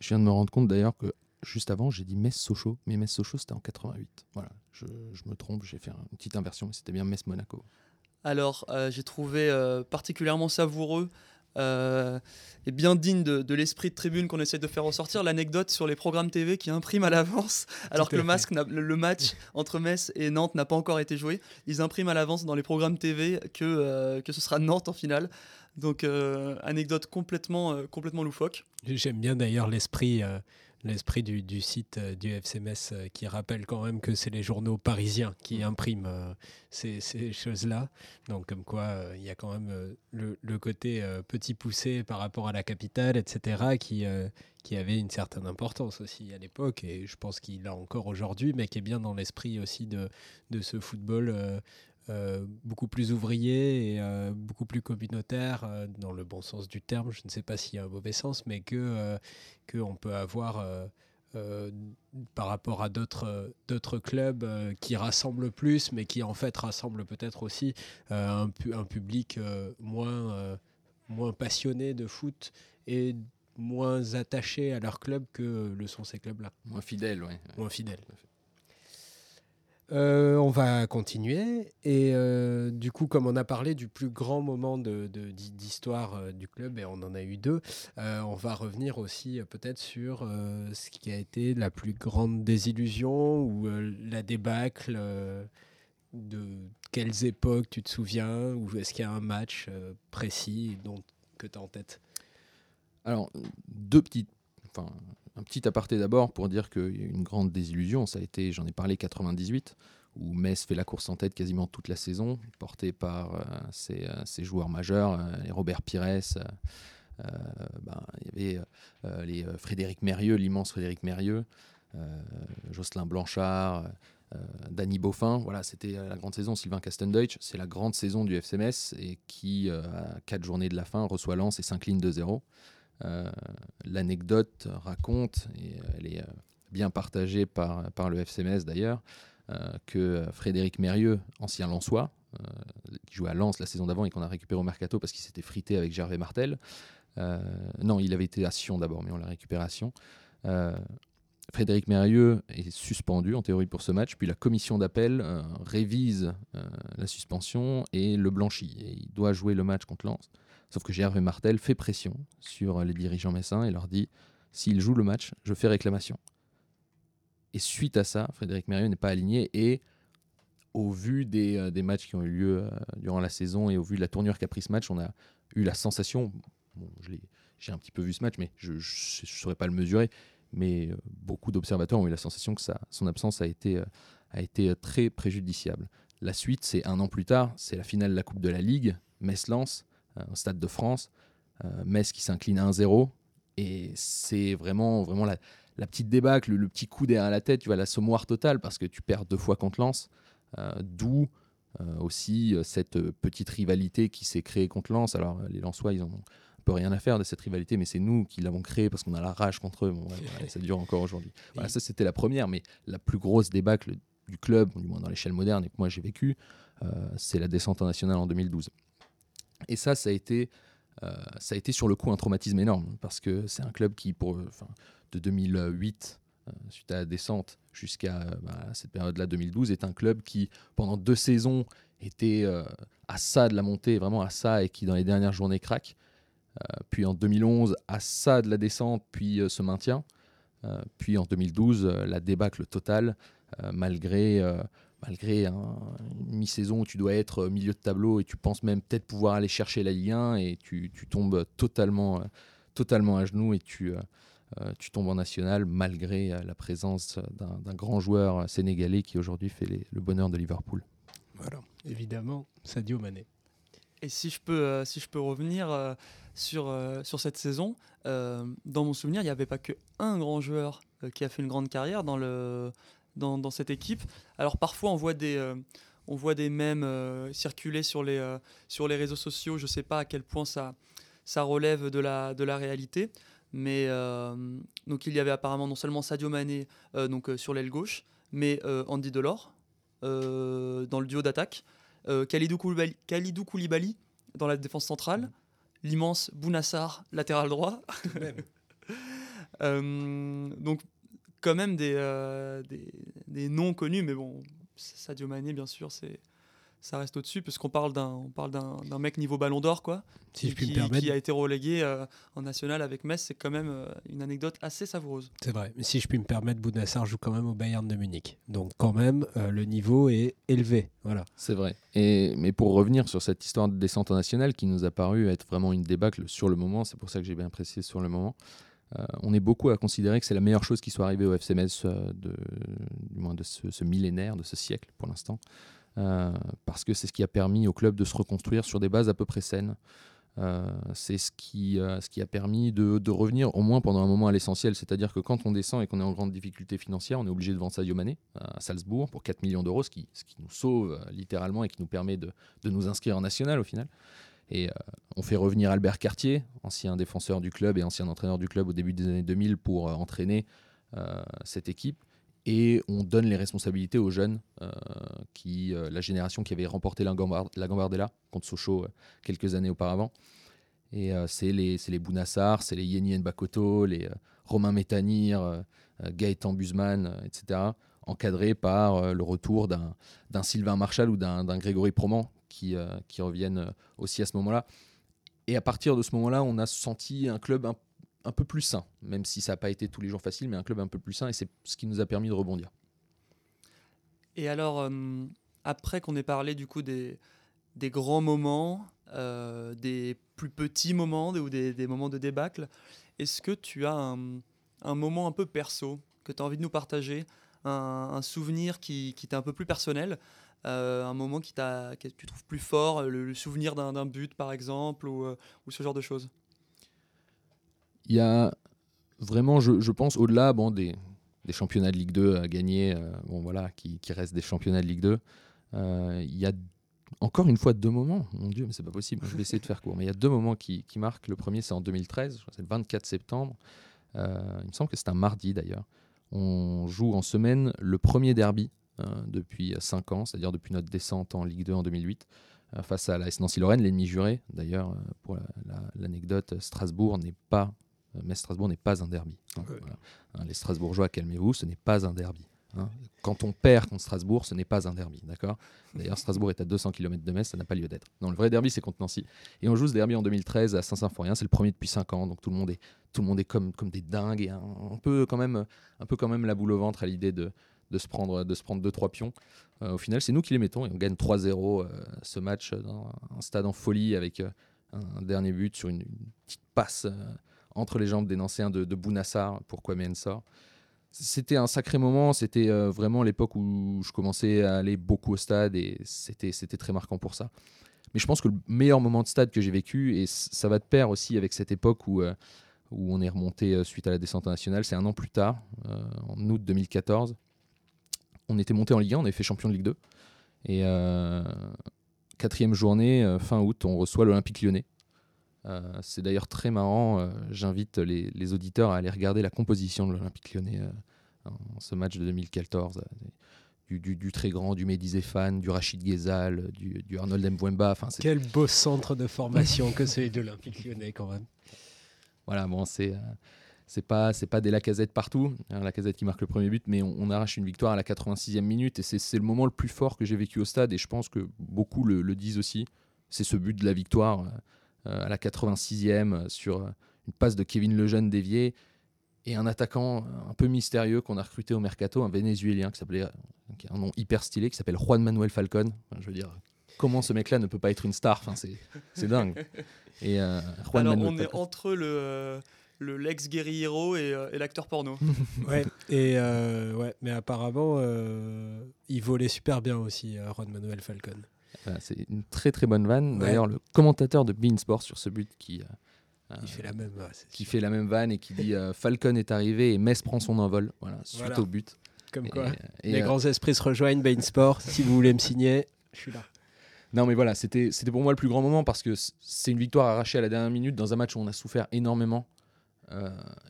Speaker 3: Je viens de me rendre compte d'ailleurs que juste avant, j'ai dit Metz-Sochaux, mais Metz-Sochaux, c'était en 88. Voilà, je, me trompe, j'ai fait une petite inversion, mais c'était bien Metz-Monaco.
Speaker 1: Alors, euh, j'ai trouvé euh, particulièrement savoureux euh, et bien digne de, l'esprit de tribune qu'on essaie de faire ressortir, l'anecdote sur les programmes TV qui impriment à l'avance, alors que le, masque le, match entre Metz et Nantes n'a pas encore été joué. Ils impriment à l'avance dans les programmes TV que, que ce sera Nantes en finale. Donc, euh, anecdote complètement, euh, complètement loufoque.
Speaker 2: J'aime bien d'ailleurs l'esprit euh, l'esprit du, site du FCMS qui rappelle quand même que c'est les journaux parisiens qui mm. impriment ces, choses-là. Donc, comme quoi, il y a quand même le, côté petit poussé par rapport à la capitale, etc., qui, qui avait une certaine importance aussi à l'époque, et je pense qu'il a encore aujourd'hui, mais qui est bien dans l'esprit aussi de, de ce football euh, beaucoup plus ouvrier et euh, beaucoup plus communautaire, euh, dans le bon sens du terme, je ne sais pas s'il y a un mauvais sens, mais que qu'on peut avoir par rapport à d'autres d'autres clubs qui rassemblent plus, mais qui en fait rassemblent peut-être aussi un, un, public moins, moins passionné de foot et moins attaché à leur club que le sont ces clubs-là.
Speaker 3: Moins fidèles, oui.
Speaker 2: Moins fidèles. Euh, on va continuer. Et euh, du coup, comme on a parlé du plus grand moment d'histoire euh, du club, et on en a eu deux, on va revenir aussi peut-être sur ce qui a été la plus grande désillusion ou la débâcle. de quelles époques tu te souviens Ou est-ce qu'il y a un match précis dont que tu as en tête?
Speaker 3: Alors, deux petites. Enfin, un petit aparté d'abord pour dire qu'il y a une grande désillusion. Ça a été, j'en ai parlé, 98, où Metz fait la course en tête quasiment toute la saison, porté par euh, ses, euh, ses joueurs majeurs, euh, les Robert Pires. ben, il y avait les Frédéric Mérieux, l'immense Frédéric Mérieux, Jocelyn Blanchard, Danny Beaufin. Voilà, c'était la grande saison. Sylvain Castendeutsch, c'est la grande saison du FCMS et qui, à quatre journées de la fin, reçoit Lens et s'incline 2-0. Euh, L'anecdote raconte, et elle est euh, bien partagée par, le FCMS d'ailleurs, euh, que Frédéric Mérieux, ancien Lensois, euh, qui jouait à Lens la saison d'avant et qu'on a récupéré au mercato parce qu'il s'était frité avec Gervais Martel. Euh, non, il avait été à Sion d'abord, mais on l'a récupéré à Sion. Euh, Frédéric Mérieux est suspendu en théorie pour ce match, puis la commission d'appel euh, révise euh, la suspension et le blanchit. Il doit jouer le match contre Lens. Sauf que Gervais Martel fait pression sur les dirigeants messins et leur dit s'il joue le match, je fais réclamation. Et suite à ça, Frédéric Mérieux n'est pas aligné et au vu des, euh, des matchs qui ont eu lieu euh, durant la saison et au vu de la tournure qu'a pris ce match, on a eu la sensation, j'ai un petit peu vu ce match, mais je ne saurais pas le mesurer, mais euh, beaucoup d'observateurs ont eu la sensation que ça, son absence a été, a été très préjudiciable. La suite, c'est un an plus tard, c'est la finale de la Coupe de la Ligue, Metz-Lens, au Stade de France, euh, Metz qui s'incline 1-0, et c'est vraiment, vraiment la, la petite débâcle, le, le petit coup derrière la tête, tu vois, la sommoire totale, parce que tu perds deux fois contre Lens, euh, d'où euh, aussi euh, cette euh, petite rivalité qui s'est créée contre Lens. Alors, euh, les Lensois, ils ont un peu rien à faire de cette rivalité, mais c'est nous qui l'avons créée parce qu'on a la rage contre eux. Bon, ouais, voilà, ça dure encore aujourd'hui. Voilà, ça, c'était la première, mais la plus grosse débâcle du club, du moins dans l'échelle moderne, et que moi j'ai vécu, euh, c'est la descente en nationale en 2012. Et ça, ça a été, euh, ça a été sur le coup un traumatisme énorme, parce que c'est un club qui, euh, de 2008, euh, suite à la descente, jusqu'à bah, cette période-là, 2012, est un club qui, pendant deux saisons, était à ça de la montée, vraiment à ça, et qui, dans les dernières journées, craque. Puis en 2011, à ça de la descente, puis se maintient. Puis en 2012, euh, la débâcle totale, malgré, malgré un- une mi-saison où tu dois être milieu de tableau et tu penses même peut-être pouvoir aller chercher la Ligue 1 et tu, tu tombes totalement, euh, totalement à genoux et tu, euh, euh, tu tombes en national malgré la présence d'un grand joueur sénégalais qui aujourd'hui fait les- le bonheur de Liverpool.
Speaker 2: Voilà, évidemment, Sadio Mané.
Speaker 1: Et si je peux, euh, si je peux revenir euh, sur, euh, sur cette saison, euh, dans mon souvenir, il n'y avait pas que un grand joueur euh, qui a fait une grande carrière dans, le, dans, dans cette équipe. Alors parfois, on voit des, euh, on voit des mèmes euh, circuler sur les, euh, sur les réseaux sociaux. Je ne sais pas à quel point ça, ça relève de la, de la réalité. Mais euh, donc il y avait apparemment non seulement Sadio Mané donc, sur l'aile gauche, mais Andy Delors dans le duo d'attaque Khalidou, Koulibaly, Khalidou Koulibaly dans la défense centrale, l'immense Bounassar latéral droit. [laughs] Euh, donc quand même des, euh, des, des noms connus, mais bon, Sadio Mané bien sûr, c'est ça reste au-dessus parce qu'on parle d'un mec niveau Ballon d'Or quoi,
Speaker 2: Si je puis
Speaker 1: qui,
Speaker 2: me permettre,
Speaker 1: qui a été relégué euh, en national avec Metz, c'est quand même euh, une anecdote assez savoureuse.
Speaker 2: c'est vrai. Mais si je puis me permettre, Bounassar joue quand même au Bayern de Munich. Donc quand même, euh, le niveau est élevé. Voilà.
Speaker 3: C'est vrai. Et, mais pour revenir sur cette histoire de descente en nationale qui nous a paru être vraiment une débâcle sur le moment, c'est pour ça que j'ai bien précisé sur le moment, euh, on est beaucoup à considérer que c'est la meilleure chose qui soit arrivée au FCMS, euh, de, du moins de ce, millénaire, de ce siècle pour l'instant, euh, parce que c'est ce qui a permis au club de se reconstruire sur des bases à peu près saines. C'est ce qui, ce qui a permis de, revenir au moins pendant un moment à l'essentiel, c'est-à-dire que quand on descend et qu'on est en grande difficulté financière, on est obligé de vendre Sadio Mané à Salzbourg pour 4 millions d'euros, ce qui, ce qui nous sauve littéralement et qui nous permet de, de nous inscrire en national au final. Et euh, on fait revenir Albert Cartier, ancien défenseur du club et ancien entraîneur du club au début des années 2000 pour euh, entraîner euh, cette équipe. Et on donne les responsabilités aux jeunes, qui, la génération qui avait remporté la, Gambard- la Gambardella contre Sochaux quelques années auparavant. Et c'est les, les Bounassar, c'est les Yeni Nbakoto, les Romain Métanir, Gaëtan Buzman, etc., encadrés par le retour d'un Sylvain Marchal ou d'un Grégory Proman qui, euh, qui reviennent euh, aussi à ce moment-là. Et à partir de ce moment-là, on a senti un club un, peu plus sain, même si ça n'a pas été tous les jours facile, mais un club un peu plus sain, et c'est ce qui nous a permis de rebondir.
Speaker 1: Et alors, euh, après qu'on ait parlé du coup des, des grands moments, des plus petits moments ou des, moments de débâcle. Est-ce que tu as un, moment un peu perso que tu as envie de nous partager, un, souvenir qui, qui t'est un peu plus personnel, un moment qui t'a, que tu trouves plus fort, le, souvenir d'un, but par exemple, ou, ou, ce genre de choses?
Speaker 3: Il y a vraiment, je, pense, au-delà des, des championnats de Ligue 2 à gagner, euh, bon, voilà, qui, restent des championnats de Ligue 2. Euh, il y a encore une fois deux moments, mon Dieu, mais c'est pas possible, je vais essayer de faire court. Mais il y a deux moments qui, marquent. Le premier, c'est en 2013, c'est le 24 septembre. Euh, il me semble que c'est un mardi d'ailleurs. On joue en semaine le premier derby depuis 5 ans, c'est-à-dire depuis notre descente en Ligue 2 en 2008, face à la Nancy-Lorraine, l'ennemi juré. D'ailleurs, pour l'anecdote, Strasbourg n'est pas euh, mais Strasbourg n'est pas un derby. Hein, hein, les Strasbourgeois, calmez-vous, ce n'est pas un derby. Hein. Quand on perd contre Strasbourg, ce n'est pas un derby, d'accord? D'ailleurs, Strasbourg est à 200 km de Metz, ça n'a pas lieu d'être. Non, le vrai derby, c'est contre Nancy. Et on joue ce derby en 2013 à Saint-Symphorien, c'est le premier depuis 5 ans, donc tout le monde est, tout le monde est comme, comme des dingues et un, peu quand même, un peu quand même la boule au ventre à l'idée de, de se prendre de se prendre deux trois pions. Euh, au final, c'est nous qui les mettons et on gagne 3-0 euh, ce match dans un stade en folie avec un dernier but sur une, petite passe entre les jambes des Nancéens de, de Bounassar pour Kwame Ensor. C'était un sacré moment, c'était euh, vraiment l'époque où je commençais à aller beaucoup au stade et c'était, c'était très marquant pour ça. Mais je pense que le meilleur moment de stade que j'ai vécu, et ça va de pair aussi avec cette époque où, euh, où on est remonté euh, suite à la descente nationale, c'est un an plus tard, en août 2014. On était monté en Ligue 1, on avait fait champion de Ligue 2. Et quatrième journée, fin août, on reçoit l'Olympique lyonnais euh, c'est d'ailleurs très marrant. Euh, j'invite les, auditeurs à aller regarder la composition de l'Olympique lyonnais euh, en ce match de 2014. Du, très grand, du Mehdi Zéphane, du Rachid Ghezal, du, Arnold Mbouemba. Enfin,
Speaker 2: Quel beau centre de formation que celui de l'Olympique lyonnais quand même.
Speaker 3: Voilà, bon, c'est c'est pas c'est pas des Lacazette partout, hein, Lacazette qui marque le premier but, mais on, arrache une victoire à la 86e minute et c'est le moment le plus fort que j'ai vécu au stade et je pense que beaucoup le, le disent aussi. C'est ce but de la victoire euh, à la 86e euh, sur euh, une passe de Kevin Lejeune dévié et un attaquant un peu mystérieux qu'on a recruté au mercato, un Vénézuélien qui s'appelait un nom hyper stylé qui s'appelle Juan Manuel Falcon. je veux dire, comment ce mec-là ne peut pas être une star? Enfin, c'est dingue.
Speaker 1: Et Juan Alors, on est entre le le l'ex guerriero et, et l'acteur porno. [laughs]
Speaker 2: ouais, et ouais, mais apparemment, il volait super bien aussi, Juan Manuel Falcon
Speaker 3: c'est une très très bonne vanne. D'ailleurs, le commentateur de Beansport sur ce but qui,
Speaker 2: euh, fait la même,
Speaker 3: qui fait la même vanne et qui dit euh, Falcon est arrivé et Metz prend son envol. Voilà, suite au but.
Speaker 2: Comme quoi, euh, les grands esprits se rejoignent. Beansport, si vous voulez me signer, je suis là.
Speaker 3: Non, mais voilà, c'était pour moi le plus grand moment parce que c'est une victoire arrachée à la dernière minute dans un match où on a souffert énormément.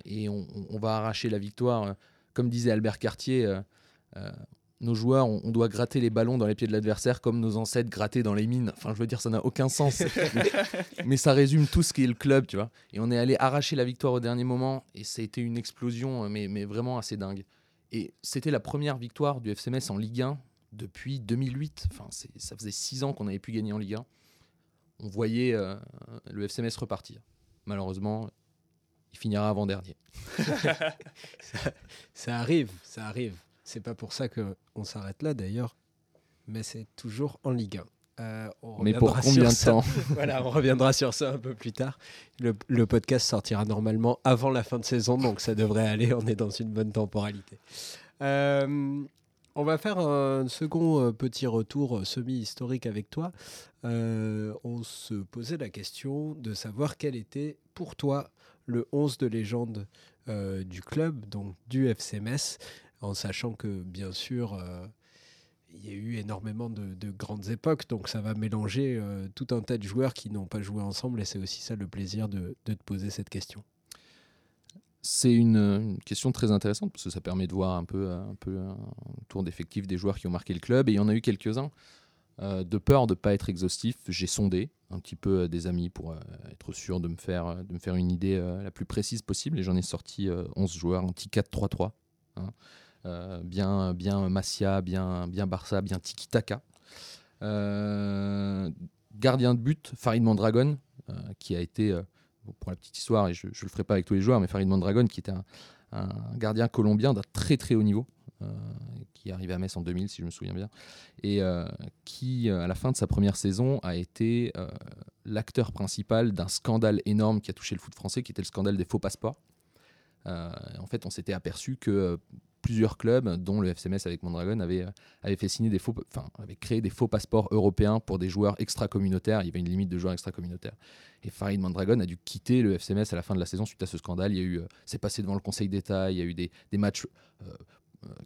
Speaker 3: Et on, on, va arracher la victoire. comme disait Albert Cartier, nos joueurs, on, doit gratter les ballons dans les pieds de l'adversaire comme nos ancêtres grattaient dans les mines. Enfin, je veux dire, ça n'a aucun sens. [laughs] mais, ça résume tout ce qu'est le club, tu vois. Et on est allé arracher la victoire au dernier moment et ça a été une explosion, mais, mais vraiment assez dingue. Et c'était la première victoire du FCMS en Ligue 1 depuis 2008. Enfin, ça faisait six ans qu'on avait pu gagner en Ligue 1. On voyait euh, le FCMS repartir. Malheureusement, il finira avant-dernier. [laughs]
Speaker 2: ça arrive, ça arrive. C'est pas pour ça qu'on s'arrête là d'ailleurs, mais c'est toujours en Ligue 1.
Speaker 3: Euh, mais pour combien de temps [laughs]
Speaker 2: Voilà, on reviendra sur ça un peu plus tard. Le, podcast sortira normalement avant la fin de saison, donc ça devrait aller. On est dans une bonne temporalité. Euh, on va faire un second euh, petit retour semi-historique avec toi. on se posait la question de savoir quel était pour toi le 11 de légende du club, donc du FCMS en sachant que bien sûr euh, il y a eu énormément de, grandes époques, donc ça va mélanger euh, tout un tas de joueurs qui n'ont pas joué ensemble, et c'est aussi ça le plaisir de, te poser cette question.
Speaker 3: C'est une, question très intéressante, parce que ça permet de voir un peu un, peu un tour d'effectif des joueurs qui ont marqué le club, et il y en a eu quelques-uns. Euh, de peur de ne pas être exhaustif, j'ai sondé un petit peu des amis pour être sûr de me faire, une idée la plus précise possible, et j'en ai sorti 11 joueurs, un petit 4-3-3. Euh, bien, bien Masia, bien, bien Barça, bien Tiki Taka. Euh, gardien de but, Farid Mondragon, euh, qui a été, pour la petite histoire, et je ne le ferai pas avec tous les joueurs, mais Farid Mondragon, qui était un, gardien colombien d'un très très haut niveau, qui est arrivé à Metz en 2000, si je me souviens bien, et qui, à la fin de sa première saison, a été l'acteur principal d'un scandale énorme qui a touché le foot français, qui était le scandale des faux passeports. en fait, on s'était aperçu que plusieurs clubs, dont le FCMS avec Mondragon, avaient, fait signer des faux, enfin, avait créé des faux passeports européens pour des joueurs extra-communautaires. Il y avait une limite de joueurs extra-communautaires. Et Farid Mondragon a dû quitter le FCMS à la fin de la saison suite à ce scandale. Il y a eu, c'est passé devant le Conseil d'État. Il y a eu des, matchs euh,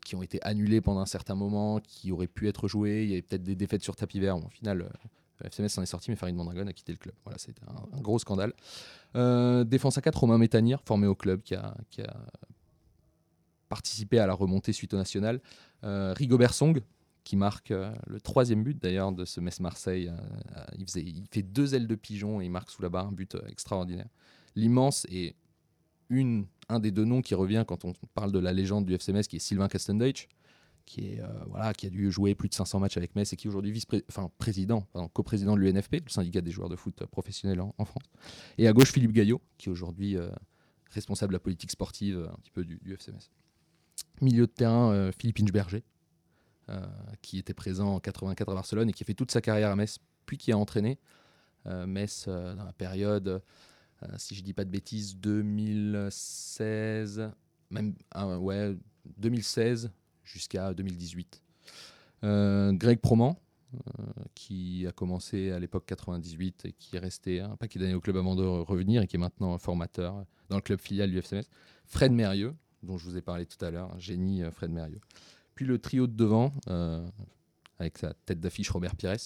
Speaker 3: qui ont été annulés pendant un certain moment, qui auraient pu être joués. Il y avait peut-être des défaites sur tapis vert. au final, euh, le FCMS s'en est sorti, mais Farid Mondragon a quitté le club. Voilà, c'était un, gros scandale. Euh, défense à 4, Romain Métanir, formé au club, qui a, participé à la remontée suite au national. Rigobert Song, qui marque le troisième but d'ailleurs de ce Metz Marseille. il, faisait, il, fait deux ailes de pigeon et il marque sous la barre un but extraordinaire. L'immense et une un des deux noms qui revient quand on parle de la légende du FCMS, qui est Sylvain Castendeutsch, qui, est, euh, voilà, a dû jouer plus de 500 matchs avec Metz et qui est aujourd'hui vice-président, coprésident de l'UNFP, le syndicat des joueurs de foot professionnels en, France. Et à gauche, Philippe Gaillot, qui est aujourd'hui euh, responsable de la politique sportive un peu du, FCMS. Milieu de terrain, euh, Philippe Inchberger, qui était présent en 84 à Barcelone et qui a fait toute sa carrière à Metz, puis qui a entraîné Metz dans la période euh, si je dis pas de bêtises, 2016, même ah, ouais, 2016 jusqu'à 2018. Euh, Greg Proman, euh, qui a commencé à l'époque 98 et qui est resté un paquet d'années au club avant de revenir et qui est maintenant formateur dans le club filial du FCMS. Fred Mérieux, dont je vous ai parlé tout à l'heure, génie Fred Mérieux. Puis le trio de devant, avec sa tête d'affiche Robert Pires,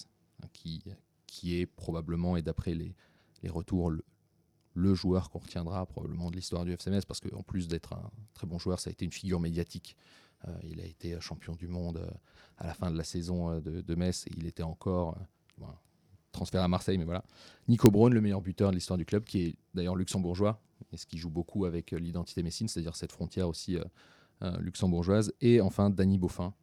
Speaker 3: qui, qui est probablement, et d'après les, les retours, le, le joueur qu'on retiendra probablement de l'histoire du FCMS parce qu'en plus d'être un très bon joueur, ça a été une figure médiatique. Euh, il a été champion du monde euh, à la fin de la saison euh, de, Metz et il était encore transféré à Marseille, mais voilà. Nico Braun, le meilleur buteur de l'histoire du club, qui est d'ailleurs luxembourgeois et ce qui joue beaucoup avec l'identité messine, c'est-à-dire cette frontière aussi luxembourgeoise. Et enfin, Danny Beaufin,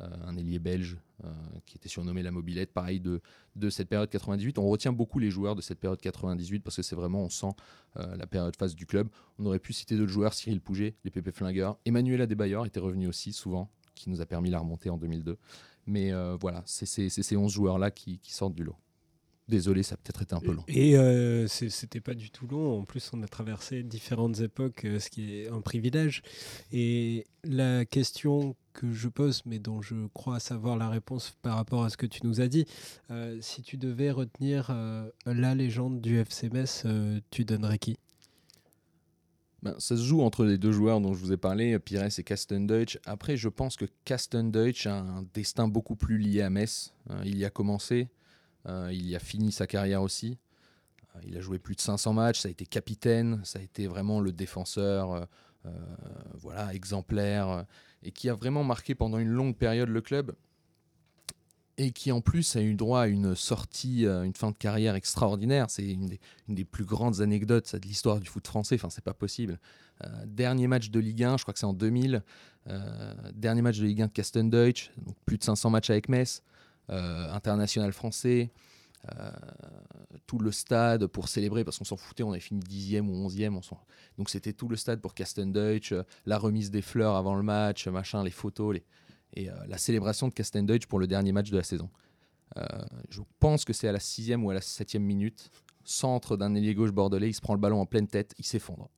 Speaker 3: un ailier belge euh, qui était surnommé la mobilette, pareil de, de cette période 98. On retient beaucoup les joueurs de cette période 98 parce que c'est vraiment, on sent euh, la période phase du club. On aurait pu citer d'autres joueurs, Cyril Pouget, les Pépé Flingueurs. Emmanuel Adebayor était revenu aussi souvent, qui nous a permis la remontée en 2002. Mais voilà, c'est ces 11 joueurs-là qui, sortent du lot. Désolé, ça a peut-être été un peu long.
Speaker 2: Et euh, c'était pas du tout long. En plus, on a traversé différentes époques, ce qui est un privilège. Et la question que je pose, mais dont je crois savoir la réponse par rapport à ce que tu nous as dit. Euh, si tu devais retenir euh, la légende du FC Metz, euh, tu donnerais qui?
Speaker 3: Ben, ça se joue entre les deux joueurs dont je vous ai parlé, Pires et Kastendeutsch. Après, je pense que Kastendeutsch a un destin beaucoup plus lié à Metz. il y a commencé, il y a fini sa carrière aussi. il a joué plus de 500 matchs, ça a été capitaine, ça a été vraiment le défenseur voilà, exemplaire et qui a vraiment marqué pendant une longue période le club et qui en plus a eu droit à une sortie, euh, une fin de carrière extraordinaire. C'est une, des, plus grandes anecdotes de l'histoire du foot français. Enfin, c'est pas possible. Euh, dernier match de Ligue 1, je crois que c'est en 2000. Euh, dernier match de Ligue 1 de Kastendeutsch, donc plus de 500 matchs avec Metz. International français. Euh, tout le stade pour célébrer, parce qu'on s'en foutait, on avait fini dixième ou onzième. On Donc c'était tout le stade pour Deutsch, euh, la remise des fleurs avant le match, machin, les photos, et euh, la célébration de Deutsch pour le dernier match de la saison. je pense que c'est à la sixième ou à la septième minute. Centre d'un ailier gauche bordelais, il se prend le ballon en pleine tête, il s'effondre.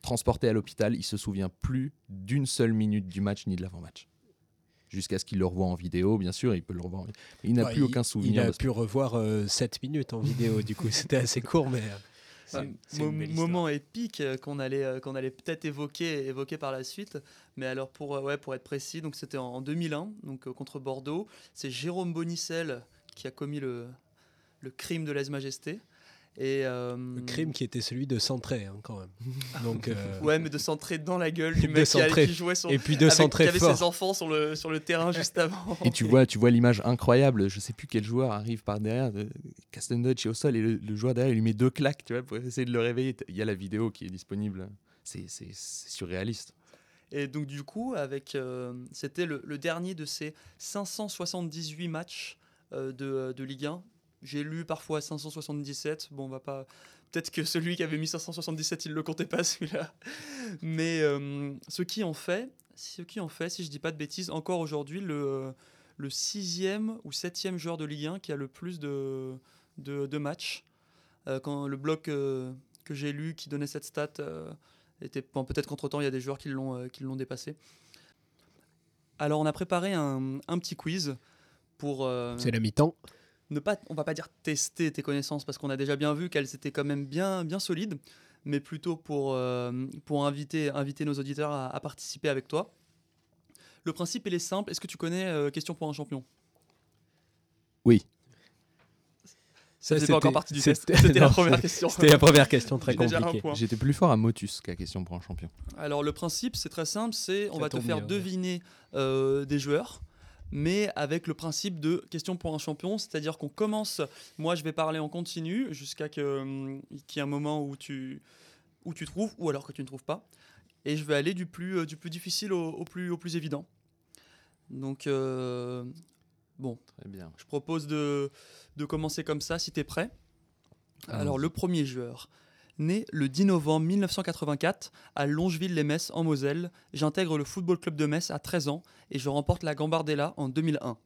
Speaker 3: Transporté à l'hôpital, il se souvient plus d'une seule minute du match ni de l'avant-match jusqu'à ce qu'il le revoie en vidéo, bien sûr, il peut le revoir. Il n'a plus aucun souvenir.
Speaker 2: Il a pu revoir 7 euh, minutes en vidéo, du coup, [laughs] c'était assez court, mais.
Speaker 1: Euh, c'est moment épique euh, qu'on allait, qu'on allait peut-être évoquer, évoquer par la suite. Mais alors, pour, ouais, pour être précis, donc c'était en, 2001, donc contre Bordeaux. C'est Jérôme Bonicel qui a commis le, le crime de lèse-majesté.
Speaker 2: Et, euh, Le crime qui était celui de centrer, hein, quand même.
Speaker 1: Donc, euh, [laughs] Ouais, mais de centrer dans la gueule du mec qui, jouait son,
Speaker 2: et puis de centrer
Speaker 1: qui avait ses enfants sur le, sur le terrain juste avant.
Speaker 3: Et tu vois, tu vois l'image incroyable. Je sais plus quel joueur arrive par derrière, de est au sol, et le, joueur derrière il lui met deux claques tu vois, pour essayer de le réveiller. Il y a la vidéo qui est disponible. C'est surréaliste.
Speaker 1: Et donc du coup, avec euh, c'était le, le, dernier de ces 578 matchs de, de Ligue 1 j'ai lu parfois 577. Bon, on va pas. Peut-être que celui qui avait mis 577, il le comptait pas [laughs] celui-là. Mais euh, ce qui en fait, ce qui en fait, si je dis pas de bêtises, encore aujourd'hui le sixième ou septième joueur de Ligue 1 qui a le plus de, matchs. Euh, quand le blog euh, que j'ai lu qui donnait cette stat euh, était. Peut-être qu'entre-temps, il y a des joueurs qui l'ont qui l'ont dépassé. Alors, on a préparé un, petit quiz pour.
Speaker 2: C'est la mi-temps.
Speaker 1: Ne pas, on va pas dire tester tes connaissances parce qu'on a déjà bien vu qu'elles étaient quand même bien, bien solides, mais plutôt pour, euh, pour inviter, inviter nos auditeurs à, à participer avec toi. Le principe, il est simple. Est-ce que tu connais euh, Question pour un champion?
Speaker 3: Oui.
Speaker 1: Ça faisait
Speaker 2: c'était-
Speaker 1: pas encore partie du test.
Speaker 2: c'était-
Speaker 1: la première question.
Speaker 2: C'était la première question [laughs] très compliquée.
Speaker 1: point.
Speaker 3: J'étais plus fort à Motus qu'à question pour un champion.
Speaker 1: Alors le principe, c'est très simple, c'est on
Speaker 2: Ça
Speaker 1: va te faire
Speaker 2: ouais.
Speaker 1: deviner euh, des joueurs, mais avec le principe de question pour un champion, c'est-à-dire qu'on commence, moi je vais parler en continu jusqu'à que, hum, qu'il y ait un moment où tu, où tu trouves, ou alors que tu ne trouves pas, et je vais aller du plus, euh, du plus difficile au, au plus, au plus évident. Donc euh, bon,
Speaker 3: Très bien.
Speaker 1: je propose de, de commencer comme ça si tu es prêt. Alors, le premier joueur. Né le 10 novembre 1984 à Longeville-les-Metz en Moselle, j'intègre le Football Club de Metz à 13 ans et je remporte la Gambardella en 2001.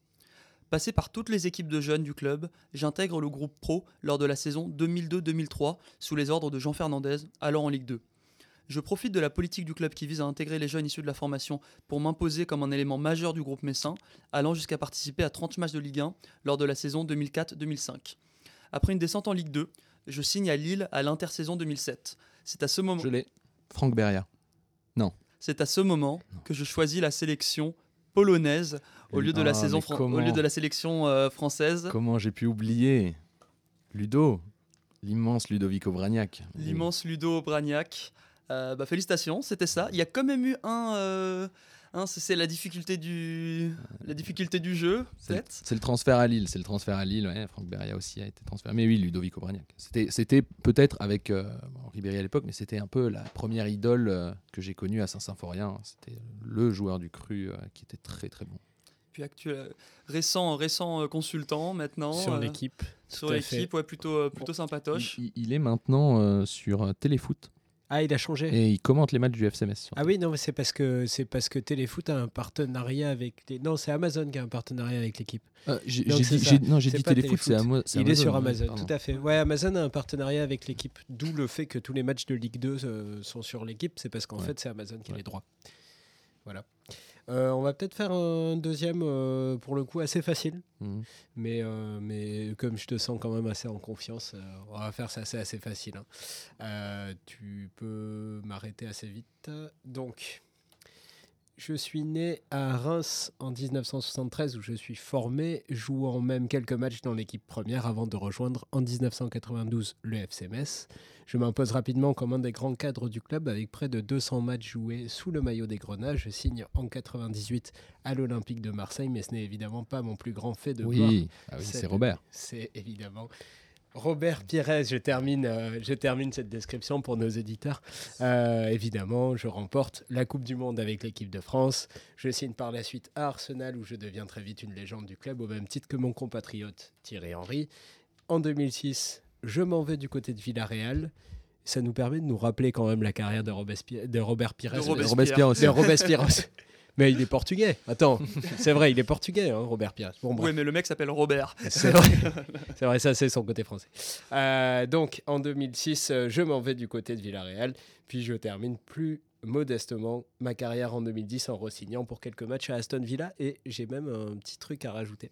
Speaker 1: Passé par toutes les équipes de jeunes du club, j'intègre le groupe pro lors de la saison 2002-2003 sous les ordres de Jean Fernandez, alors en Ligue 2. Je profite de la politique du club qui vise à intégrer les jeunes issus de la formation pour m'imposer comme un élément majeur du groupe messin, allant jusqu'à participer à 30 matchs de Ligue 1 lors de la saison 2004-2005. Après une descente en Ligue 2, je signe à Lille à l'intersaison 2007. C'est à ce moment,
Speaker 3: Je l'ai. Franck Beria.
Speaker 1: c'est à ce moment que je choisis la sélection polonaise au lieu de la
Speaker 3: Ah,
Speaker 1: saison fran- au lieu de la sélection euh, française.
Speaker 3: Comment j'ai pu oublier Ludo, l'immense Ludovico Bragnac.
Speaker 1: L'immense Ludo Bragnac. Euh, bah, félicitations, c'était ça. Il y a quand même eu un. euh, un, c'est la difficulté du, la difficulté du jeu,
Speaker 3: C'est le,
Speaker 1: peut-être.
Speaker 3: c'est le transfert à Lille, c'est le transfert à Lille. Ouais, Franck Beria aussi a été transféré. Mais oui, Ludovico Bragnac. C'était, c'était peut-être avec euh, bon, Ribéry à l'époque, mais c'était un peu la première idole euh, que j'ai connue à Saint-Symphorien. C'était le joueur du cru euh, qui était très très bon.
Speaker 1: Puis actuel, récent, récent euh, consultant maintenant.
Speaker 2: Sur
Speaker 1: euh,
Speaker 2: l'équipe.
Speaker 1: Sur l'équipe, ouais, plutôt, euh, plutôt sympatoche.
Speaker 3: Il, il est maintenant euh, sur Téléfoot
Speaker 2: Ah, il a changé.
Speaker 3: et il commente les matchs du FCMS. surtout.
Speaker 2: Ah oui, non, mais c'est parce que c'est parce que Téléfoot a un partenariat avec les. Non, c'est Amazon qui a un partenariat avec l'équipe.
Speaker 3: Euh, j'ai, dit, non, j'ai dit Téléfoot, c'est, c'est
Speaker 2: Il est sur
Speaker 3: ouais,
Speaker 2: Amazon,
Speaker 3: pardon.
Speaker 2: tout à fait. Ouais, Amazon a un partenariat avec l'équipe, d'où le fait que tous les matchs de Ligue 2 euh, sont sur l'équipe, c'est parce qu'en
Speaker 3: Ouais.
Speaker 2: fait c'est Amazon qui a les droits. Voilà. Euh, on va peut-être faire un deuxième euh, pour le coup assez facile,
Speaker 3: Mhm.
Speaker 2: mais, euh, mais comme je te sens quand même assez en confiance, on va faire ça assez, assez facile. hein. Tu peux m'arrêter assez vite. Donc, je suis né à Reims en 1973 où je suis formé, jouant même quelques matchs dans l'équipe première avant de rejoindre en 1992 le FC Metz. Je m'impose rapidement comme un des grands cadres du club avec près de 200 matchs joués sous le maillot des Grenats. Je signe en 98 à l'Olympique de Marseille, mais ce n'est évidemment pas mon plus grand fait de.
Speaker 3: Oui, Ah oui, c'est Robert.
Speaker 2: C'est évidemment Robert Pires. Je termine, euh, je termine cette description pour nos éditeurs. Euh, évidemment, je remporte la Coupe du Monde avec l'équipe de France. Je signe par la suite à Arsenal où je deviens très vite une légende du club au même titre que mon compatriote Thierry Henry. En 2006, je m'en vais du côté de Villarreal. Ça nous permet de nous rappeler quand même la carrière de, Robespierre- de Robert Pires.
Speaker 1: De Robespierre.
Speaker 3: Robespierre aussi.
Speaker 2: De Robespierre aussi. Mais il est portugais. Attends, c'est vrai, il est portugais, hein, Robert Pires. Bon.
Speaker 1: Oui, mais le mec s'appelle Robert.
Speaker 2: C'est vrai. c'est vrai, ça c'est son côté français. Euh, donc en 2006, euh, je m'en vais du côté de Villarreal, puis je termine plus modestement ma carrière en 2010 en re-signant pour quelques matchs à Aston Villa et j'ai même un petit truc à rajouter.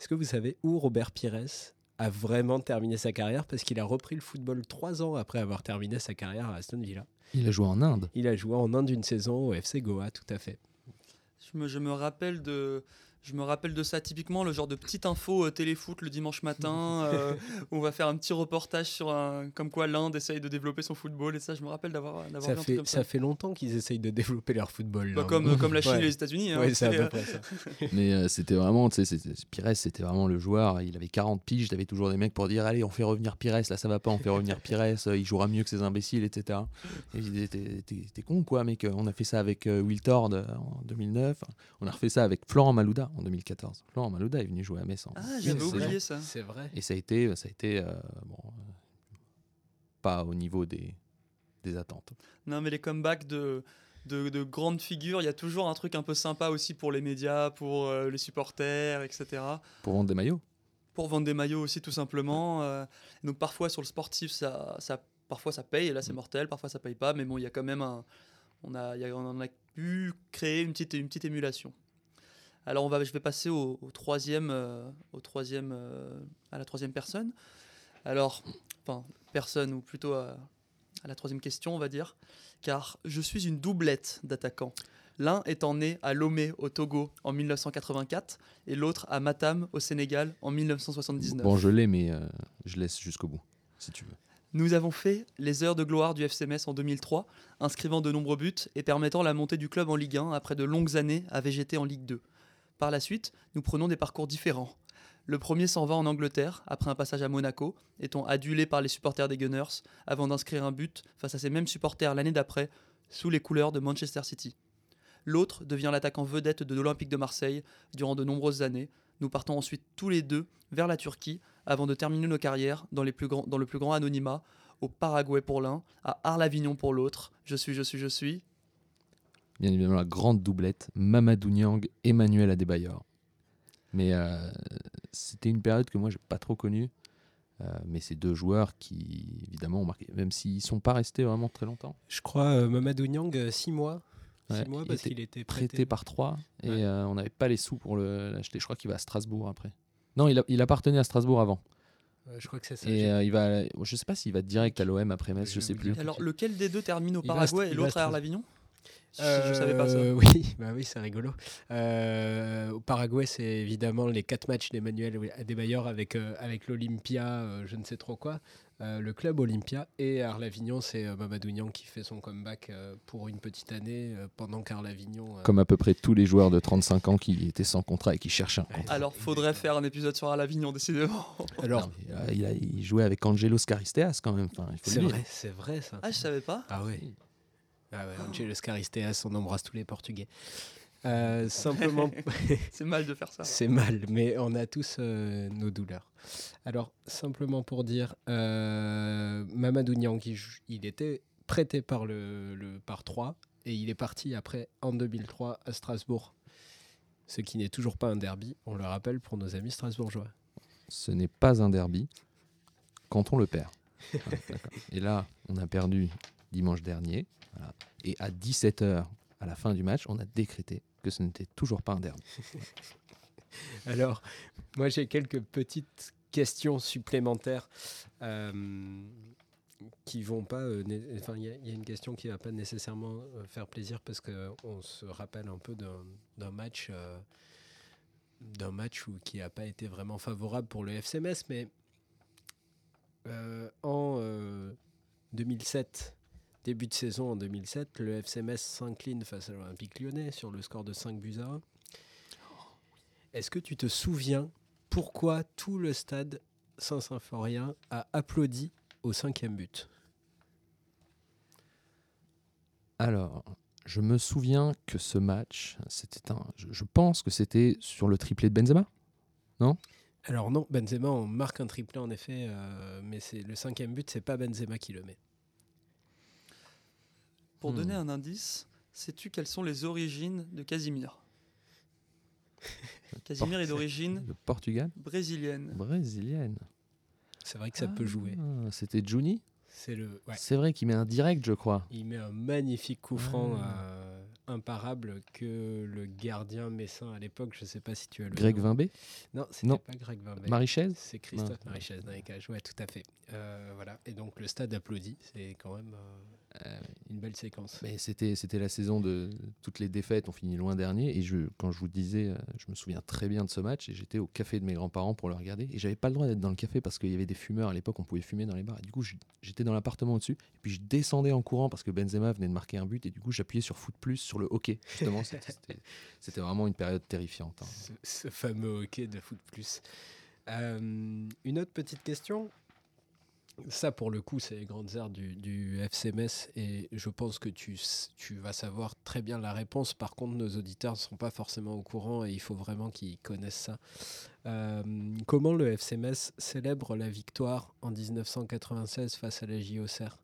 Speaker 2: Est-ce que vous savez où Robert Pires a vraiment terminé sa carrière parce qu'il a repris le football trois ans après avoir terminé sa carrière à Aston Villa.
Speaker 3: Il a joué en Inde.
Speaker 2: Il a joué en Inde une saison au FC Goa, tout à fait.
Speaker 1: Je me, je me rappelle de. Je me rappelle de ça typiquement, le genre de petite info euh, téléfoot le dimanche matin, [laughs] euh, où on va faire un petit reportage sur un, comme quoi l'Inde essaye de développer son football, et ça, je me rappelle d'avoir d'avoir
Speaker 2: Ça
Speaker 1: vu un truc
Speaker 2: fait,
Speaker 1: comme
Speaker 2: ça fait longtemps qu'ils essayent de développer leur football.
Speaker 1: Bah,
Speaker 2: là.
Speaker 1: comme, comme la Chine
Speaker 2: Ouais.
Speaker 1: et les États-Unis. hein,
Speaker 2: Ouais, c'est à
Speaker 1: c'est,
Speaker 2: peu
Speaker 1: euh,
Speaker 2: près ça. [laughs]
Speaker 3: Mais euh, c'était vraiment, tu sais, c'était- Pires, c'était vraiment le joueur. Il avait 40 piges, il avait toujours des mecs pour dire Allez, on fait revenir Pires, là ça va pas, on fait revenir Pires, euh, il jouera mieux que ces imbéciles, etc. Et il disait, T'es- T'es t'es con, quoi, mec. On a fait ça avec euh, Will Tord euh, en 2009. On a refait ça avec Florent Malouda en 2014. Florent Malouda est venu jouer à Metz. en
Speaker 1: Ah, j'avais oublié ça.
Speaker 2: C'est vrai.
Speaker 3: Et ça a été, ça a été euh, bon, euh, pas au niveau des, des attentes.
Speaker 1: Non, mais les comebacks de, de, de grandes figures, il y a toujours un truc un peu sympa aussi pour les médias, pour euh, les supporters, etc.
Speaker 3: Pour vendre des maillots
Speaker 1: pour vendre des maillots aussi tout simplement. Euh, donc parfois sur le sportif, ça, ça, parfois ça paye, et là c'est mortel, parfois ça paye pas, mais bon, il y a quand même un... On, a, y a- on en a pu créer une petite, une petite émulation. Alors on va, je vais passer au, au troisième, euh, au troisième, euh, à la troisième personne. Alors, enfin, personne, ou plutôt à, à la troisième question, on va dire. Car je suis une doublette d'attaquants. L'un étant né à Lomé, au Togo, en 1984, et l'autre à Matam, au Sénégal, en 1979.
Speaker 3: Bon, je l'ai, mais euh, je laisse jusqu'au bout, si tu veux.
Speaker 1: Nous avons fait les heures de gloire du FC Metz en 2003, inscrivant de nombreux buts et permettant la montée du club en Ligue 1 après de longues années à végéter en Ligue 2. Par la suite, nous prenons des parcours différents. Le premier s'en va en Angleterre, après un passage à Monaco, étant adulé par les supporters des Gunners, avant d'inscrire un but face à ces mêmes supporters l'année d'après, sous les couleurs de Manchester City. L'autre devient l'attaquant vedette de l'Olympique de Marseille durant de nombreuses années. Nous partons ensuite tous les deux vers la Turquie avant de terminer nos carrières dans, dans le plus grand anonymat, au Paraguay pour l'un, à Arles-Avignon pour l'autre. Je suis, je suis, je suis.
Speaker 3: Bien évidemment, la grande doublette, Mamadou Niang, Emmanuel Adebayor. Mais euh, c'était une période que moi, j'ai pas trop connue. Euh, mais ces deux joueurs qui, évidemment, ont marqué, même s'ils sont pas restés vraiment très longtemps.
Speaker 2: Je crois euh, Mamadou Niang, 6 mois. 6
Speaker 3: Ouais,
Speaker 2: mois
Speaker 3: il
Speaker 2: parce
Speaker 3: était
Speaker 2: qu'il était
Speaker 3: prêté
Speaker 2: prêté.
Speaker 3: par trois et
Speaker 2: Ouais.
Speaker 3: euh, on n'avait pas les sous pour le- l'acheter. Je crois qu'il va à Strasbourg après. Non, il, a- il appartenait à Strasbourg avant.
Speaker 2: Euh, je crois que c'est ça.
Speaker 3: Et euh, il va, je sais pas s'il va direct à l'OM après Metz,
Speaker 2: Je
Speaker 3: sais plus.
Speaker 1: Alors, lequel des deux termine au Paraguay et l'autre à
Speaker 2: Strasbourg.
Speaker 1: Si Je savais pas ça.
Speaker 2: Euh, [laughs] Oui, bah oui, c'est rigolo. Euh, au Paraguay, c'est évidemment les quatre matchs d'Emmanuel Adebayor avec, euh, avec l'Olympia, euh, je ne sais trop quoi, euh, le club Olympia. Et à Arles-Avignon, c'est euh, Mamadou qui fait son comeback euh, pour une petite année euh, pendant qu'Arles-Avignon. euh,
Speaker 3: Comme à peu près tous les joueurs de 35 ans qui étaient sans contrat et qui cherchaient un contrat.
Speaker 1: Alors, faudrait faire un épisode sur Arles-Avignon, décidément. [laughs]
Speaker 2: Alors,
Speaker 3: euh, il, a- il jouait avec Angelo Scaristeas quand même. Enfin,
Speaker 2: c'est vrai, c'est vrai ça.
Speaker 1: Ah, je savais pas.
Speaker 2: Ah oui. Ah ouais, Angelo Scaristeas, on embrasse tous les Portugais. Euh, [laughs] simplement, [laughs]
Speaker 1: C'est mal de faire ça.
Speaker 2: c'est mal, mais on a tous euh, nos douleurs. Alors, simplement pour dire, euh, Mamadou Niang, il, était prêté par, le, le- par 3 et il est parti après en 2003 à Strasbourg. Ce qui n'est toujours pas un derby, on le rappelle pour nos amis strasbourgeois.
Speaker 3: Ce n'est pas un derby quand on le perd. D'accord. et là, on a perdu dimanche dernier. Et à 17h, à la fin du match, on a décrété que ce n'était toujours pas un derby. [laughs]
Speaker 2: Alors, moi j'ai quelques petites questions supplémentaires euh, qui vont pas. euh, Enfin, il y, a- une question qui va pas nécessairement euh, faire plaisir parce que on se rappelle un peu d'un match, euh, d'un match où, qui n'a pas été vraiment favorable pour le FCMS, mais en euh, 2007. Début de saison en 2007, le FCMS s'incline face à l'Olympique lyonnais sur le score de 5 buts à 1. Est-ce que tu te souviens pourquoi tout le stade Saint-Symphorien a applaudi au cinquième but?
Speaker 3: Alors, je me souviens que ce match, c'était un. Je, je pense que c'était sur le triplé de Benzema.
Speaker 2: Alors non, Benzema on marque un triplé en effet, euh, mais c'est le cinquième but, c'est pas Benzema qui le met.
Speaker 1: Pour
Speaker 3: Hmm.
Speaker 1: donner un indice, sais-tu quelles sont les origines de Casimir? [laughs] Casimir est d'origine
Speaker 3: Le Portugal,
Speaker 1: brésilienne.
Speaker 3: brésilienne.
Speaker 2: C'est vrai que ça peut jouer.
Speaker 3: Ah, C'était Juni.
Speaker 2: C'est le. ouais.
Speaker 3: C'est vrai qu'il met un direct, je crois.
Speaker 2: Il met un magnifique coup franc
Speaker 3: Ah.
Speaker 2: euh, imparable que le gardien messin à l'époque, je sais pas si tu as le
Speaker 3: Greg
Speaker 2: nom.
Speaker 3: Vimbé,
Speaker 2: Non, c'était
Speaker 3: Non.
Speaker 2: pas Greg Vimbé.
Speaker 3: Marie-Chaise.
Speaker 2: C'est Christophe. Maréchal dans les cages, ouais, tout à fait. Euh, voilà. Et donc le stade applaudit, c'est quand même Euh, une belle séquence.
Speaker 3: Mais c'était c'était la saison de toutes les défaites. On finit loin dernier. Et je, quand je vous disais, euh, je me souviens très bien de ce match. Et j'étais au café de mes grands-parents pour le regarder. Et j'avais pas le droit d'être dans le café parce qu'il y avait des fumeurs à l'époque. On pouvait fumer dans les bars. Et du coup, j'étais dans l'appartement au-dessus. Et puis je descendais en courant parce que Benzema venait de marquer un but. Et du coup, j'appuyais sur Foot Plus sur le hockey. Justement, c'était- [laughs] vraiment une période terrifiante. hein.
Speaker 2: Ce, ce fameux hockey de foot plus. Euh, une autre petite question. Ça, pour le coup, c'est les grandes aires du, du FC Metz et je pense que tu, vas savoir très bien la réponse. Par contre, nos auditeurs ne sont pas forcément au courant et il faut vraiment qu'ils connaissent ça. Euh, comment le FC Metz célèbre la victoire en 1996 face à la JOCR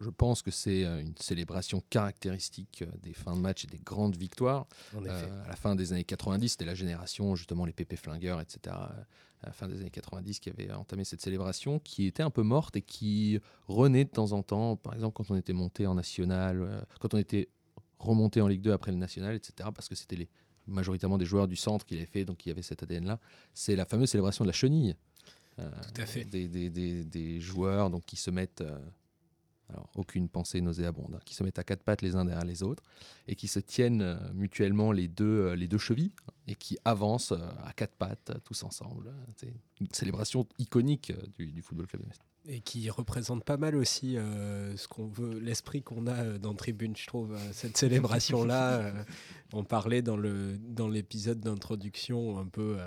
Speaker 3: je pense que c'est une célébration caractéristique des fins de match et des grandes victoires. à la fin des années 90, c'était la génération, justement, les pépés flingueurs, etc à la fin des années 90 qui avait entamé cette célébration, qui était un peu morte et qui renaît de temps en temps, par exemple quand on était monté en national, euh, quand on était remonté en Ligue 2 après le national, etc., parce que c'était les, majoritairement des joueurs du centre qui l'avaient fait, donc il y avait cet ADN-là. C'est la fameuse célébration de la chenille.
Speaker 2: Euh, Tout à fait.
Speaker 3: Des, des, des, des, joueurs donc, qui se mettent euh, alors aucune pensée nauséabonde, hein, qui se mettent à quatre pattes les uns derrière les autres et qui se tiennent euh, mutuellement les deux, euh, les deux chevilles et qui avancent euh, à quatre pattes tous ensemble. C'est une célébration iconique du, football club.
Speaker 2: Et qui représente pas mal aussi ce qu'on veut, l'esprit qu'on a dans Tribune, je trouve. cette célébration-là, [laughs] on parlait dans le dans l'épisode d'introduction un peu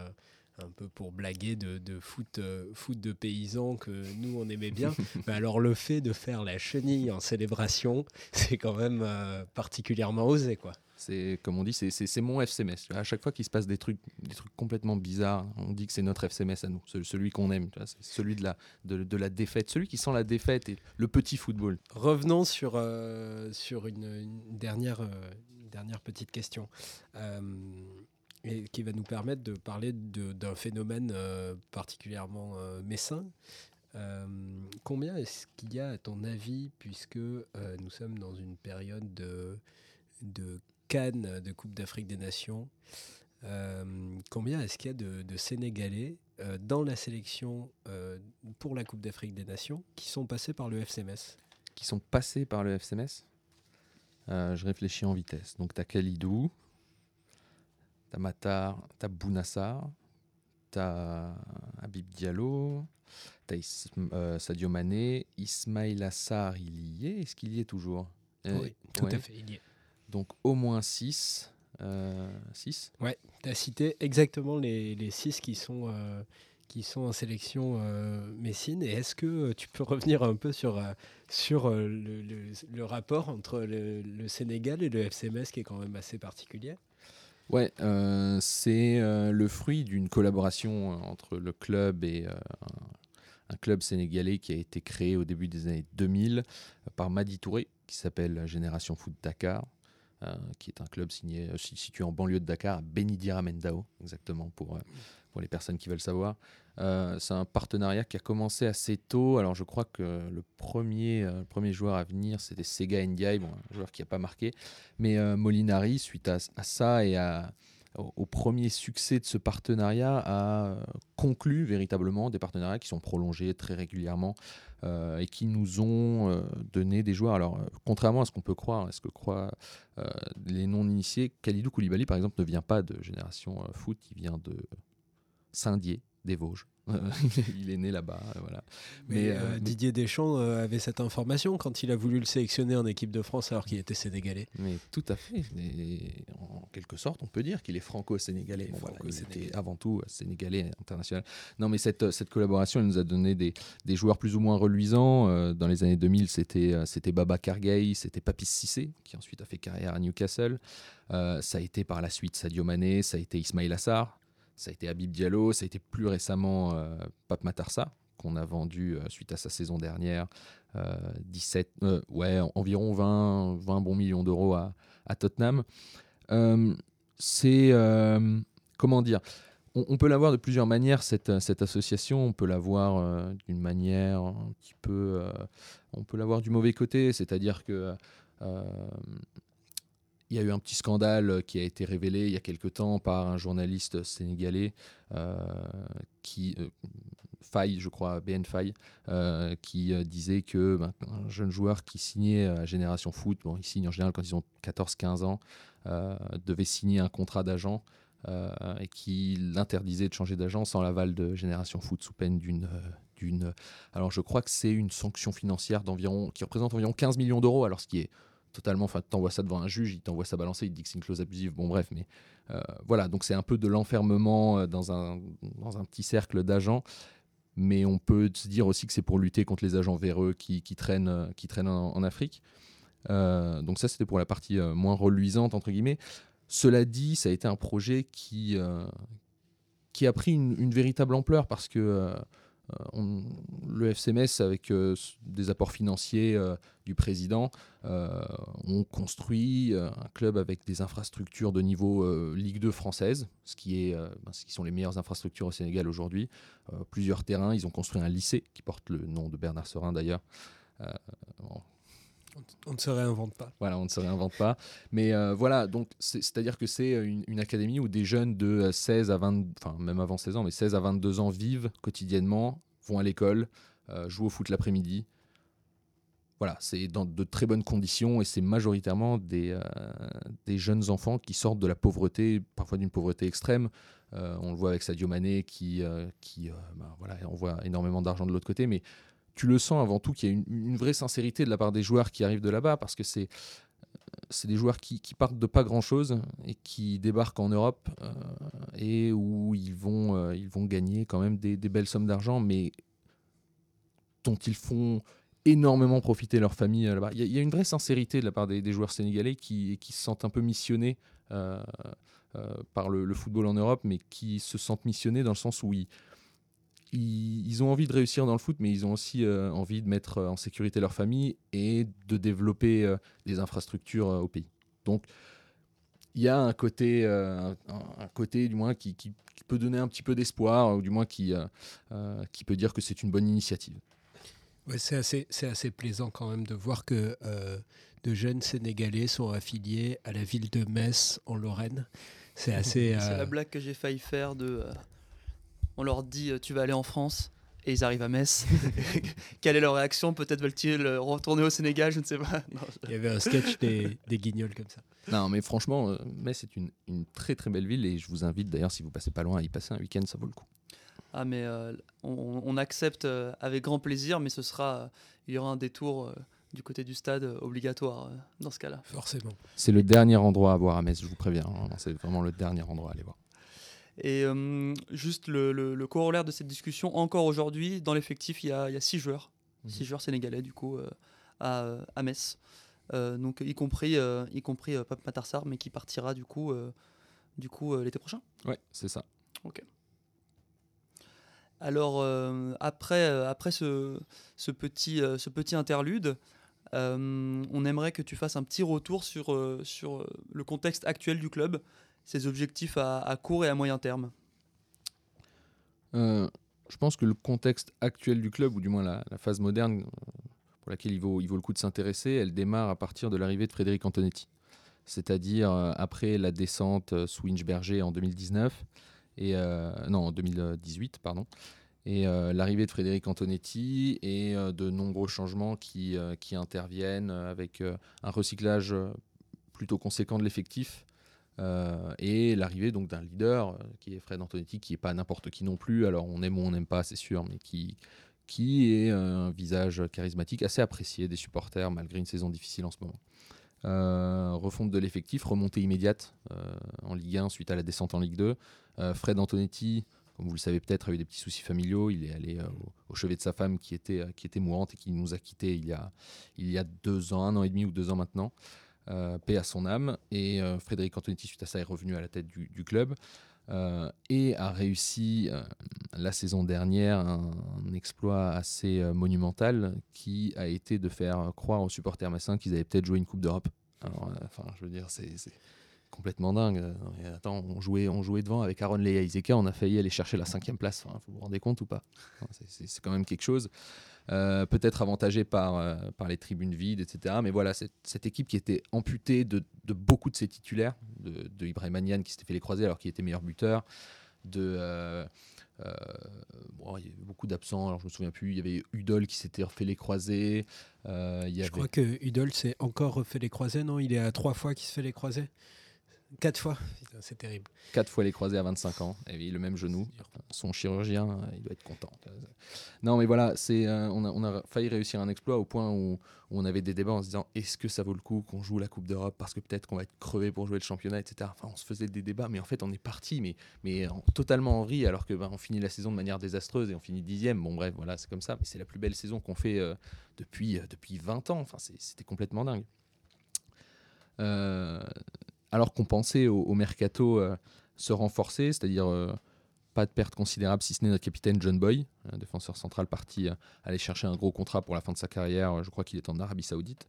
Speaker 2: un peu pour blaguer de, foot, euh, foot de paysans que nous on aimait bien. Mais [laughs] alors le fait de faire la chenille en célébration, [laughs] c'est quand même euh, particulièrement osé quoi.
Speaker 3: C'est comme on dit, c'est mon FCMS. À chaque fois qu'il se passe des trucs, des trucs complètement bizarres, on dit que c'est notre FCMS à nous, celui qu'on aime, celui de la, de, la défaite, celui qui sent la défaite et le petit football.
Speaker 2: Revenons sur, euh, sur une, dernière, dernière petite question et qui va nous permettre de parler d'un phénomène euh, particulièrement euh, messin. Euh, combien est-ce qu'il y a, à ton avis, puisque nous sommes dans une période de, de Cannes, de Coupe d'Afrique des Nations, combien est-ce qu'il y a de, Sénégalais dans la sélection pour la Coupe d'Afrique des Nations qui sont passés par le FCMS
Speaker 3: Qui sont passés par le FCMS Je réfléchis en vitesse. Donc, tu as Khalidou, T'as Matar, t'as Bounassar, t'as Habib Diallo, t'as euh, Sadio Mané, Ismail Assar, il y est? Est-ce qu'il y est toujours?
Speaker 2: Euh, Oui, tout à fait, il y est.
Speaker 3: Donc au moins 6. 6 euh,
Speaker 2: Ouais, tu as cité exactement les 6 qui sont qui sont en sélection Messine. Et est-ce que tu peux revenir un peu sur, sur le, le, rapport entre le, le, Sénégal et le FCMS qui est quand même assez particulier?
Speaker 3: Ouais, euh, c'est euh, le fruit d'une collaboration euh, entre le club et un club sénégalais qui a été créé au début des années 2000 par Madi Touré, qui s'appelle Génération Foot Dakar, qui est un club situé en banlieue de Dakar, à Benidira Mendao, exactement pour, pour les personnes qui veulent savoir. Euh, c'est un partenariat qui a commencé assez tôt. Alors, je crois que le premier, euh, joueur à venir, c'était Sega Ndiaye, bon, un joueur qui n'a pas marqué. Mais euh, Molinari, suite à, ça et au, premier succès de ce partenariat, a conclu véritablement des partenariats qui sont prolongés très régulièrement et qui nous ont donné des joueurs. Alors, contrairement à ce qu'on peut croire, à ce que croient les non-initiés, Khalidou Koulibaly, par exemple, ne vient pas de Génération Foot, il vient de Saint-Dié des Vosges. [laughs] il est né là-bas, voilà.
Speaker 2: Mais, euh, euh, Didier Deschamps euh, avait cette information quand il a voulu le sélectionner en équipe de France alors qu'il était sénégalais.
Speaker 3: Mais tout à fait. en quelque sorte, on peut dire qu'il est franco-sénégalais. il était avant tout sénégalais international. Non, mais cette, cette collaboration, elle nous a donné des, des joueurs plus ou moins reluisants. dans les années 2000, c'était c'était Baba Kargay, c'était Papis Cissé, qui ensuite a fait carrière à Newcastle. ça a été par la suite Sadio Mané, ça a été Ismail Assar, ça a été Habib Diallo, ça a été plus récemment euh, Pape Matarsa, qu'on a vendu euh, suite à sa saison dernière, 17, euh, ouais, environ 20, 20 bons millions d'euros à, Tottenham. c'est, comment dire, on, peut l'avoir de plusieurs manières, cette, cette association. On peut l'avoir d'une manière un petit peu. on peut l'avoir du mauvais côté, c'est-à-dire que il y a eu un petit scandale euh, qui a été révélé il y a quelque temps par un journaliste sénégalais euh, qui euh, Faye, je crois, BN Faye, qui disait que ben, un jeune joueur qui signait à Génération Foot, bon, il signe en général quand ils ont 14-15 ans, devait signer un contrat d'agent et qui l'interdisait de changer d'agent sans l'aval de Génération Foot sous peine d'une d'une. Alors je crois que c'est une sanction financière d'environ qui représente environ 15 millions d'euros. Alors ce qui est totalement. Enfin, t'envoies ça devant un juge, il t'envoie ça balancer, il te dit que c'est une clause abusive. Bon, bref, mais euh, voilà. Donc, c'est un peu de l'enfermement euh, dans un, dans un petit cercle d'agents. Mais on peut se dire aussi que c'est pour lutter contre les agents véreux qui, qui traînent, euh, qui traînent en, Afrique. donc, ça, c'était pour la partie moins reluisante, entre guillemets. Cela dit, ça a été un projet qui, qui a pris une, une véritable ampleur parce que le FCMS, avec des apports financiers du président, ont construit un club avec des infrastructures de niveau Ligue 2 française, ce qui, est, ben, ce qui sont les meilleures infrastructures au Sénégal aujourd'hui. plusieurs terrains, ils ont construit un lycée qui porte le nom de Bernard Serin d'ailleurs.
Speaker 5: On ne se réinvente pas.
Speaker 3: Voilà, on ne se réinvente pas. Mais euh, voilà, donc c'est-à-dire que c'est une, académie où des jeunes de 16 à 20, enfin même avant 16 ans, mais 16 à 22 ans vivent quotidiennement, vont à l'école, euh, jouent au foot l'après-midi. Voilà, c'est dans de très bonnes conditions et c'est majoritairement des, euh, jeunes enfants qui sortent de la pauvreté, parfois d'une pauvreté extrême. on le voit avec Sadio Mané qui, ben voilà, envoie énormément d'argent de l'autre côté, mais tu le sens avant tout qu'il y a une, vraie sincérité de la part des joueurs qui arrivent de là-bas, parce que c'est c'est des joueurs qui, partent de pas grand-chose et qui débarquent en Europe euh, et où ils vont, euh, ils vont gagner quand même des, belles sommes d'argent, mais dont ils font énormément profiter leur famille là-bas. Il y, a une vraie sincérité de la part des, joueurs sénégalais qui, qui, se sentent un peu missionnés euh, par le, football en Europe, mais qui se sentent missionnés dans le sens où ils, ils, ont envie de réussir dans le foot, mais ils ont aussi euh, envie de mettre euh, en sécurité leur famille et de développer euh, des infrastructures au pays. Donc, il y a un côté, un, côté du moins qui, peut donner un petit peu d'espoir, ou du moins qui, qui peut dire que c'est une bonne initiative.
Speaker 5: Ouais, c'est assez, assez plaisant quand même de voir que de jeunes Sénégalais sont affiliés à la ville de Metz en Lorraine. C'est assez.
Speaker 1: C'est la blague que j'ai failli faire de on leur dit euh, tu vas aller en France et ils arrivent à Metz. [laughs] Quelle est leur réaction? Peut-être veulent-ils retourner au Sénégal Je ne sais pas.
Speaker 5: Il y avait un sketch des, guignols comme ça.
Speaker 3: Non, mais franchement, euh, Metz est une, très très belle ville et je vous invite d'ailleurs, si vous passez pas loin, à y passer un week-end, ça vaut le coup.
Speaker 1: Ah, mais euh, on, accepte avec grand plaisir, mais ce sera, il y aura un détour du côté du stade obligatoire dans ce cas-là.
Speaker 5: Forcément.
Speaker 3: C'est le dernier endroit à voir à Metz, je vous préviens. Hein. C'est vraiment le dernier endroit à aller voir.
Speaker 1: Et euh, juste le, corollaire de cette discussion, encore aujourd'hui, dans l'effectif, il, y a six joueurs, mhm. six joueurs sénégalais du coup euh, à, à, Metz. Euh, donc y compris, y compris Pape Matarsar, mais qui partira du coup, du coup l'été prochain.
Speaker 3: Ouais, c'est ça.
Speaker 1: Ok. Alors après, après ce, ce, petit, ce petit interlude, on aimerait que tu fasses un petit retour sur, sur le contexte actuel du club ses objectifs à, court et à moyen terme
Speaker 3: euh, Je pense que le contexte actuel du club, ou du moins la, phase moderne euh, pour laquelle il vaut, il vaut le coup de s'intéresser, elle démarre à partir de l'arrivée de Frédéric Antonetti. C'est-à-dire euh, après la descente sous Inchberger en 2019, et, non, en 2018, pardon, et l'arrivée de Frédéric Antonetti et de nombreux changements qui, qui interviennent avec un recyclage plutôt conséquent de l'effectif euh, et l'arrivée donc d'un leader euh, qui est Fred Antonetti, qui est pas n'importe qui non plus. Alors on aime ou on n'aime pas, c'est sûr, mais qui qui est un visage charismatique assez apprécié des supporters malgré une saison difficile en ce moment. Euh, refonte de l'effectif, remontée immédiate en Ligue 1 suite à la descente en Ligue 2. Fred Antonetti, comme vous le savez peut-être, a eu des petits soucis familiaux. Il est allé au, chevet de sa femme qui était, qui était mourante et qui nous a quittés il y a, il y a deux ans, un an et demi ou deux ans maintenant. Euh, paix à son âme. Et euh, Frédéric Antonetti, suite à ça, est revenu à la tête du, club. Euh, et a réussi la saison dernière un, exploit assez monumental qui a été de faire croire aux supporters messins qu'ils avaient peut-être joué une Coupe d'Europe. enfin, je veux dire, c'est complètement dingue. attends, on jouait, on jouait devant avec Aaron Lea Iseka, on a failli aller chercher la cinquième place. vous vous rendez compte ou pas? C'est quand même quelque chose. Euh, peut-être avantagé par, euh, par les tribunes vides, etc. Mais voilà, cette, équipe qui était amputée de, beaucoup de ses titulaires, de, de Ibrahim Anian qui s'était fait les croiser alors qu'il était meilleur buteur, de... Euh, bon, il y avait beaucoup d'absents, alors je me souviens plus. Il y avait Udol qui s'était refait les croisés.
Speaker 5: Je crois que Udol s'est encore refait les croisés, non? Il est à trois fois qu'il se fait les croisés? Quatre fois, c'est terrible.
Speaker 3: Quatre fois les croisés à 25 ans, et le même genou. Son chirurgien, il doit être content. Non, mais voilà, c'est, euh, on, a, failli réussir un exploit au point où, on avait des débats en se disant est-ce que ça vaut le coup qu'on joue la Coupe d'Europe parce que peut-être qu'on va être crevé pour jouer le championnat, etc. Enfin, on se faisait des débats, mais en fait, on est parti, mais, mais totalement en riz, alors que ben, on finit la saison de manière désastreuse et on finit dixième. Bon, bref, voilà, c'est comme ça, mais c'est la plus belle saison qu'on fait euh, depuis, euh, depuis 20 ans. Enfin, c'était complètement dingue. Euh, alors qu'on pensait au, mercato euh, se renforcer, c'est-à-dire euh, pas de perte considérable, si ce n'est notre capitaine John Boy, défenseur central parti aller chercher un gros contrat pour la fin de sa carrière. Je crois qu'il est en Arabie Saoudite.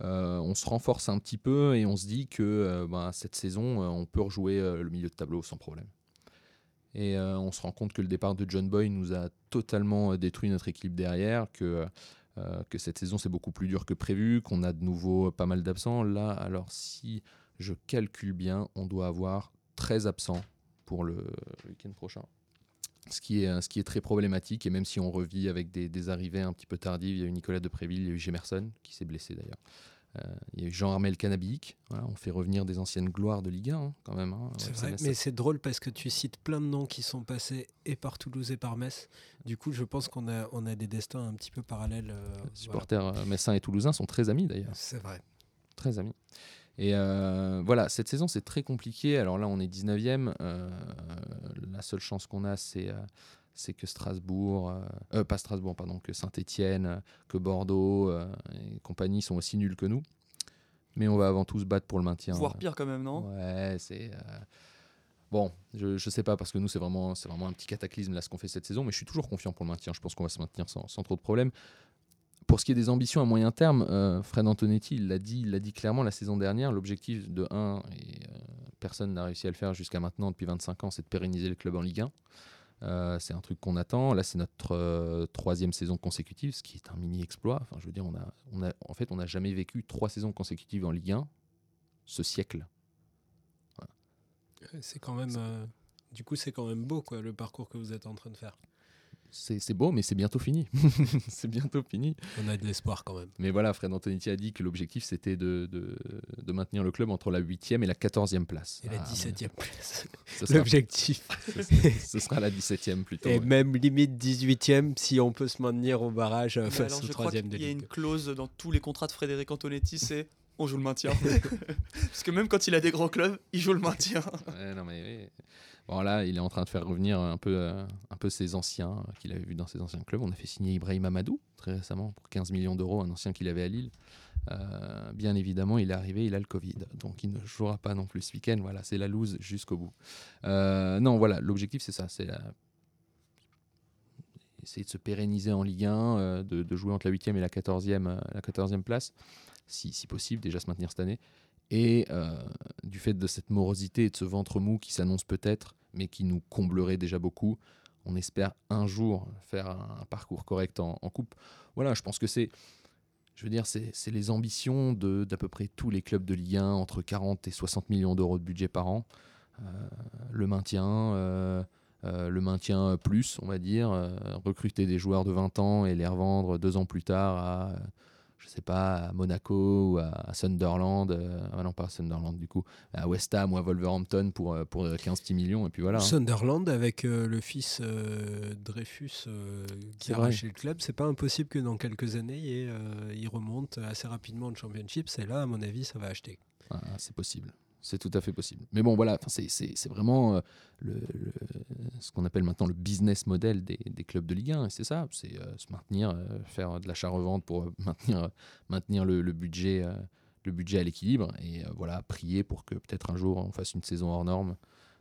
Speaker 3: on se renforce un petit peu et on se dit que ben, cette saison, on peut rejouer le milieu de tableau sans problème. Et on se rend compte que le départ de John Boy nous a totalement détruit notre équipe derrière, que euh, que cette saison c'est beaucoup plus dur que prévu, qu'on a de nouveau pas mal d'absents. Là, alors si je calcule bien, on doit avoir 13 absents pour le week-end prochain. Ce qui, est, ce qui est très problématique, et même si on revit avec des, arrivées un petit peu tardives, il y a eu Nicolas Depréville, il y a eu Gemerson qui s'est blessé d'ailleurs. Euh, il y a eu Jean-Armel Canabic. on fait revenir des anciennes gloires de Ligue 1 hein, quand même. Hein.
Speaker 5: c'est vrai, mais c'est drôle parce que tu cites plein de noms qui sont passés et par Toulouse et par Metz. Du coup, je pense qu'on a, on a des destins un petit peu parallèles. Euh,
Speaker 3: les supporters euh, messins et toulousains sont très amis d'ailleurs.
Speaker 5: C'est vrai.
Speaker 3: Très amis. Et voilà, cette saison c'est très compliqué. Alors là, on est 19e. la seule chance qu'on a, c'est c'est que Strasbourg, euh, euh, pas Strasbourg, pardon, que Saint-Étienne, que Bordeaux euh, et compagnie sont aussi nuls que nous. Mais on va avant tout se battre pour le maintien.
Speaker 1: Voire pire quand même, non?
Speaker 3: Ouais, c'est. Bon, je, ne sais pas parce que nous c'est vraiment c'est vraiment un petit cataclysme là ce qu'on fait cette saison, mais je suis toujours confiant pour le maintien. Je pense qu'on va se maintenir sans, trop de problèmes. Pour ce qui est des ambitions à moyen terme, Fred Antonetti l'a dit, dit clairement la saison dernière. L'objectif de 1 et personne n'a réussi à le faire jusqu'à maintenant depuis 25 ans, c'est de pérenniser le club en Ligue 1. Euh, c'est un truc qu'on attend. Là, c'est notre euh, troisième saison consécutive, ce qui est un mini exploit. Enfin, je veux dire, on a, on a, en fait, on n'a jamais vécu trois saisons consécutives en Ligue 1 ce siècle.
Speaker 5: C'est quand même, euh, du coup, c'est quand même beau, quoi, le parcours que vous êtes en train de faire
Speaker 3: c'est beau, mais c'est bientôt fini. [laughs] c'est bientôt fini.
Speaker 5: On a de l'espoir quand même.
Speaker 3: Mais voilà, Fred Antonetti a dit que l'objectif c'était de, de, maintenir le club entre la 8e et la 14e place.
Speaker 5: Et la 17e ah, place. [laughs] L'objectif. [laughs]
Speaker 3: Ce, sera la 17e plutôt.
Speaker 5: Et même limite 18e si on peut se maintenir au barrage euh, face au 3e
Speaker 1: Il y a une clause dans tous les contrats de Frédéric Antonetti c'est on joue le maintien. Parce que même quand il a des grands clubs, il joue le maintien.
Speaker 3: non mais Bon, là, il est en train de faire revenir un peu, euh, un peu ses anciens euh, qu'il avait vus dans ses anciens clubs. On a fait signer Ibrahim Amadou très récemment pour 15 millions d'euros, un ancien qu'il avait à Lille. Euh, bien évidemment, il est arrivé, il a le Covid, donc il ne jouera pas non plus ce week-end. Voilà, c'est la loose jusqu'au bout. non, voilà, l'objectif c'est ça, c'est essayer de se pérenniser en Ligue 1, de, jouer entre la 8e et la 14e, la 14e place, si, si possible, déjà se maintenir cette année. Et du fait de cette morosité et de ce ventre mou qui s'annonce peut-être, mais qui nous comblerait déjà beaucoup. On espère un jour faire un, parcours correct en, coupe. Voilà, je pense que c'est, je veux dire, c'est les ambitions d'à peu près tous les clubs de Ligue 1, entre 40 et 60 millions d'euros de budget par an. Euh, le maintien, euh, euh, le maintien plus, on va dire, recruter des joueurs de 20 ans et les revendre deux ans plus tard à je sais pas, à Monaco ou à, Sunderland, euh, ah non pas à Sunderland du coup, à West Ham ou à Wolverhampton pour, euh, pour 15 petits millions et puis voilà. Hein.
Speaker 5: Sunderland avec euh, le fils Dreyfus qui a arraché le club, c'est pas impossible que dans quelques années et, il remonte assez rapidement en championship, c'est là à mon avis ça va acheter.
Speaker 3: Ah, c'est possible. C'est tout à fait possible. Mais bon, voilà, c'est vraiment euh, le, ce qu'on appelle maintenant le business model des, des clubs de Ligue 1. Et c'est ça, c'est euh, se maintenir, euh, faire de l'achat-revente pour maintenir, maintenir le, le budget, le budget à l'équilibre. Et voilà, prier pour que peut-être un jour on fasse une saison hors norme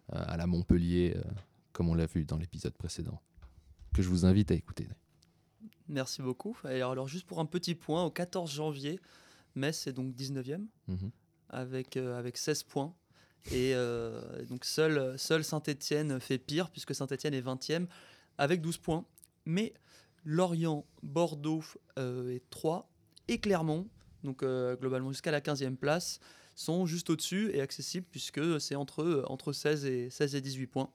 Speaker 3: à la Montpellier, comme on l'a vu dans l'épisode précédent, que je vous invite à écouter.
Speaker 1: Merci beaucoup. Alors, alors, juste pour un petit point, au 14 janvier, Metz est donc 19e avec, euh, avec 16 points. Et euh, donc seul, seul Saint-Etienne fait pire, puisque Saint-Etienne est 20e avec 12 points. Mais Lorient, Bordeaux euh, et 3 et Clermont, donc globalement jusqu'à la 15e place, sont juste au-dessus et accessibles puisque c'est entre, entre 16, et, 16 et 18 points.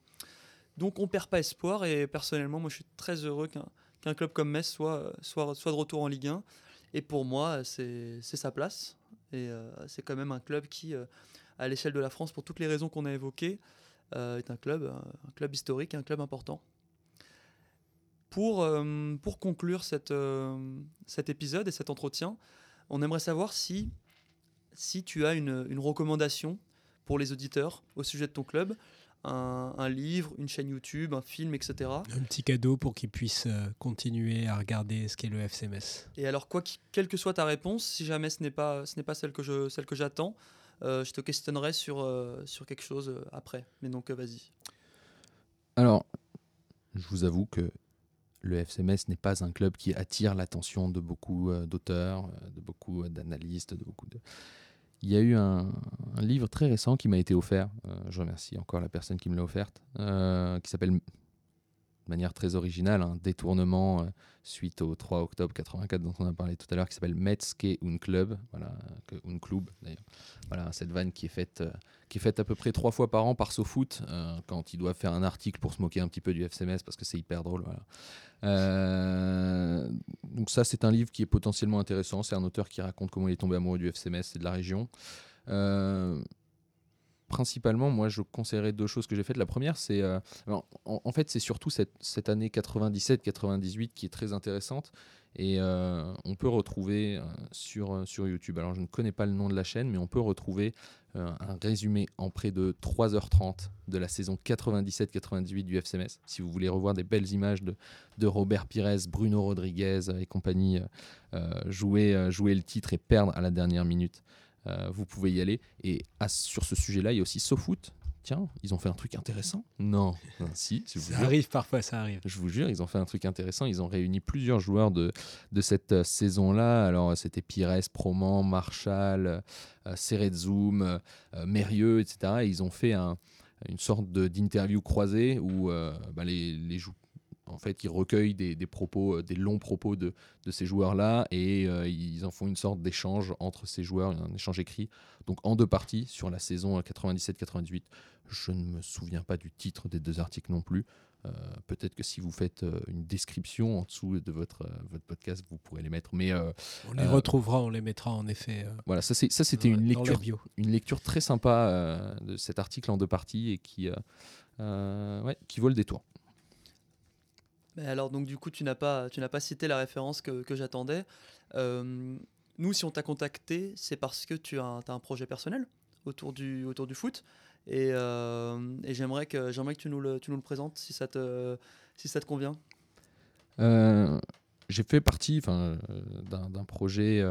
Speaker 1: Donc on perd pas espoir et personnellement moi je suis très heureux qu'un club comme Metz soit, soit, soit de retour en Ligue 1. Et pour moi c'est sa place. Euh, c'est quand même un club qui, euh, à l'échelle de la France, pour toutes les raisons qu'on a évoquées, euh, est un club, un club historique, un club important. Pour, pour conclure cette, cet épisode et cet entretien, on aimerait savoir si, si tu as une, une recommandation pour les auditeurs au sujet de ton club un, livre, une chaîne YouTube, un film, etc.
Speaker 5: Un petit cadeau pour qu'ils puissent euh, continuer à regarder ce qu'est le FCMS.
Speaker 1: Et alors, quoi, quelle que soit ta réponse, si jamais ce n'est pas, ce n'est pas celle que, je, celle que j'attends, euh, je te questionnerai sur, euh, sur quelque chose après. Mais donc, vas-y.
Speaker 3: Alors, je vous avoue que le FCMS n'est pas un club qui attire l'attention de beaucoup d'auteurs, de beaucoup d'analystes, de beaucoup de. Il y a eu un, livre très récent qui m'a été offert. je remercie encore la personne qui me l'a offerte, qui s'appelle de manière très originale, un détournement euh, suite au 3 octobre 84 dont on a parlé tout à l'heure, qui s'appelle Metzke un Club, voilà, un club d'ailleurs. Voilà, cette vanne qui est faite, euh, qui est faite à peu près trois fois par an par SoFoot, euh, quand ils doivent faire un article pour se moquer un petit peu du FCMS parce que c'est hyper drôle. donc ça, c'est un livre qui est potentiellement intéressant. C'est un auteur qui raconte comment il est tombé amoureux du FCMS et de la région principalement, moi, je conseillerais deux choses que j'ai faites. La première, c'est. Euh, en, fait, c'est surtout cette, cette année 97-98 qui est très intéressante. Et euh, on peut retrouver euh, sur, sur YouTube, alors je ne connais pas le nom de la chaîne, mais on peut retrouver un résumé en près de 3h30 de la saison 97-98 du FCMS. Si vous voulez revoir des belles images de, de Robert Pires, Bruno Rodriguez et compagnie jouer, jouer le titre et perdre à la dernière minute. Euh, vous pouvez y aller. Et sur ce sujet-là, il y a aussi SoFoot. Tiens, ils ont fait un truc intéressant. Non, [laughs] si.
Speaker 5: ça arrive parfois, ça arrive.
Speaker 3: Je vous jure, ils ont fait un truc intéressant. Ils ont réuni plusieurs joueurs de, de cette euh, saison-là. Alors, c'était Pires, Proman, Marshall, euh, euh, Mérieux, etc. Et ils ont fait un, une sorte d'interview croisée où bah, les, les, en fait, ils recueillent des, propos, euh, des longs propos de, ces joueurs-là et euh, ils en font une sorte d'échange entre ces joueurs, un échange écrit. Donc en deux parties sur la saison 97-98. Euh, Je ne me souviens pas du titre des deux articles non plus. Peut-être que si vous faites une description en dessous de votre, votre podcast, vous pourrez les mettre. Mais
Speaker 5: on les retrouvera, on les mettra en effet.
Speaker 3: voilà, ça c'était une lecture, une lecture très sympa de cet article en deux parties et qui, ouais, qui vaut le détour
Speaker 1: alors, donc, du coup, tu n'as pas, tu n'as pas cité la référence que, j'attendais. Euh, nous, si on t'a contacté, c'est parce que tu as un, projet personnel autour du, autour du foot. Et, euh, et j'aimerais, que, j'aimerais que tu nous, le, tu nous le présentes si ça te, si ça te convient.
Speaker 3: Euh, j'ai fait partie d'un, projet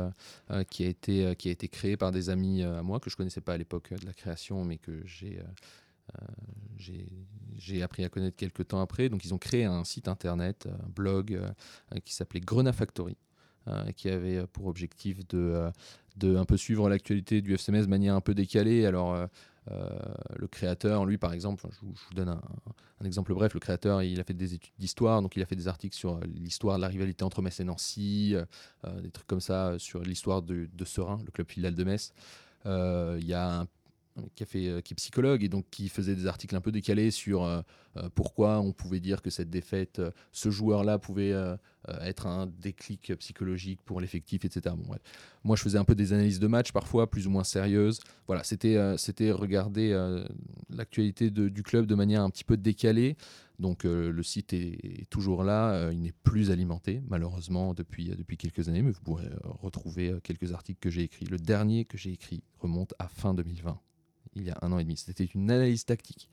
Speaker 3: qui, a été, qui a été créé par des amis à moi que je connaissais pas à l'époque de la création, mais que j'ai j'ai appris à connaître quelques temps après. Donc ils ont créé un site internet, un blog euh, qui s'appelait Grenat Factory. Euh, qui avait pour objectif de, de un peu suivre l'actualité du FCMS de manière un peu décalée. Alors, le créateur, lui par exemple, je vous, donne un, exemple bref, le créateur, il a fait des études d'histoire, donc il a fait des articles sur l'histoire de la rivalité entre Metz et Nancy, des trucs comme ça, sur l'histoire de, de Serein, le club filial de Metz. Il y a un qui, a euh, qui est psychologue et donc qui faisait des articles un peu décalés sur euh, euh, pourquoi on pouvait dire que cette défaite, ce joueur-là pouvait être un déclic psychologique pour l'effectif, etc. Bon, Moi, je faisais un peu des analyses de match parfois, plus ou moins sérieuses. Voilà, c'était c'était regarder l'actualité du club de manière un petit peu décalée. Donc le site est, toujours là, il n'est plus alimenté malheureusement depuis, depuis quelques années, mais vous pourrez retrouver quelques articles que j'ai écrits. Le dernier que j'ai écrit remonte à fin 2020 il y a un an et demi. C'était une analyse tactique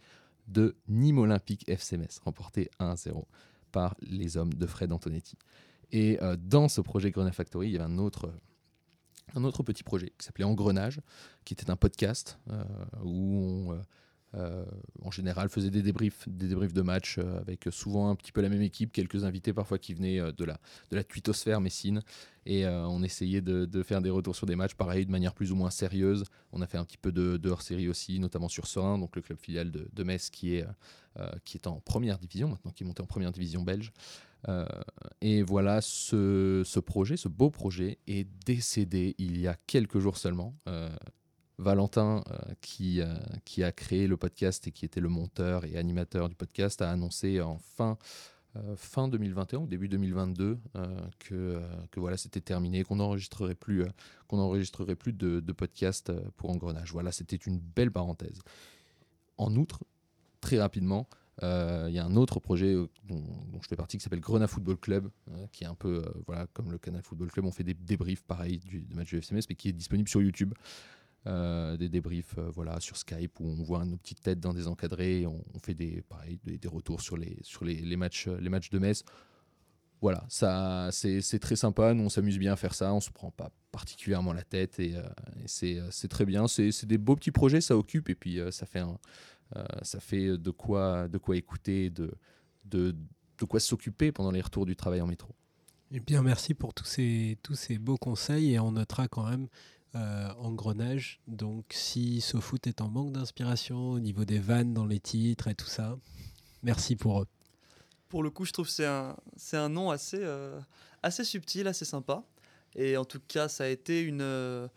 Speaker 3: de Nîmes Olympique FCMS, remportée 1-0 par les hommes de Fred Antonetti. Et euh, dans ce projet Grenade Factory, il y avait un autre, un petit projet qui s'appelait Engrenage, qui était un podcast euh, où on euh, euh, en général, faisait des débriefs, des débriefs de match euh, avec souvent un petit peu la même équipe, quelques invités parfois qui venaient euh, de la, de la messine. Et on essayait de, faire des retours sur des matchs, pareil, de manière plus ou moins sérieuse. On a fait un petit peu de, hors-série aussi, notamment sur Serein, donc le club filial de, de Metz qui est, qui est en première division maintenant, qui est monté en première division belge. et voilà, ce, ce, projet, ce beau projet, est décédé il y a quelques jours seulement. Valentin, euh, qui, euh, qui a créé le podcast et qui était le monteur et animateur du podcast, a annoncé en fin, euh, fin 2021 ou début 2022 que, que voilà, c'était terminé, qu'on n'enregistrerait plus, qu'on n'enregistrerait plus de, de podcast pour Engrenage. Voilà, c'était une belle parenthèse. En outre, très rapidement, il y a un autre projet dont, je fais partie qui s'appelle Grenat Football Club, qui est un peu voilà, comme le Canal Football Club. On fait des débriefs pareil du, match du FCMS, mais qui est disponible sur YouTube. Euh, des débriefs euh, voilà, sur Skype où on voit nos petites têtes dans des encadrés, on, fait des, pareil, des, retours sur, les, sur les, les, matchs, les matchs de Metz. Voilà, ça, c'est, très sympa, nous on s'amuse bien à faire ça, on se prend pas particulièrement la tête et, euh, c'est, très bien. C'est, des beaux petits projets, ça occupe et puis ça, fait ça fait de quoi, de quoi écouter, de, de, de quoi s'occuper pendant les retours du travail en métro.
Speaker 5: Eh bien, merci pour tous ces, tous ces beaux conseils et on notera quand même euh, engrenage. Donc, si SoFoot est en manque d'inspiration au niveau des vannes dans les titres et tout ça, merci pour eux.
Speaker 1: Pour le coup, je trouve que c'est un, un nom assez, euh, assez subtil, assez sympa. Et en tout cas, ça a été une, euh,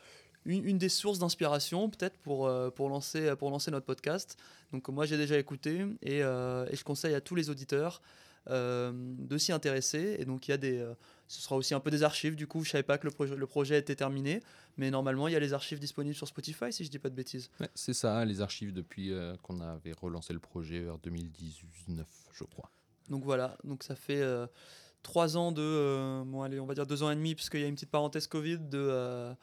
Speaker 1: une, des sources d'inspiration, peut-être, pour, euh, pour, lancer, pour lancer notre podcast. Donc, moi, j'ai déjà écouté et, et je conseille à tous les auditeurs de s'y intéresser. Et donc, il y a des. Ce sera aussi un peu des archives. Du coup, je savais pas que le projet, le projet était terminé, mais normalement, il y a les archives disponibles sur Spotify, si je dis pas de bêtises.
Speaker 3: Ouais, c'est ça, les archives depuis euh, qu'on avait relancé le projet vers 2019, je crois.
Speaker 1: Donc voilà, donc ça fait euh, trois ans de, euh, bon allez, on va dire deux ans et demi, puisqu'il y a une petite parenthèse Covid de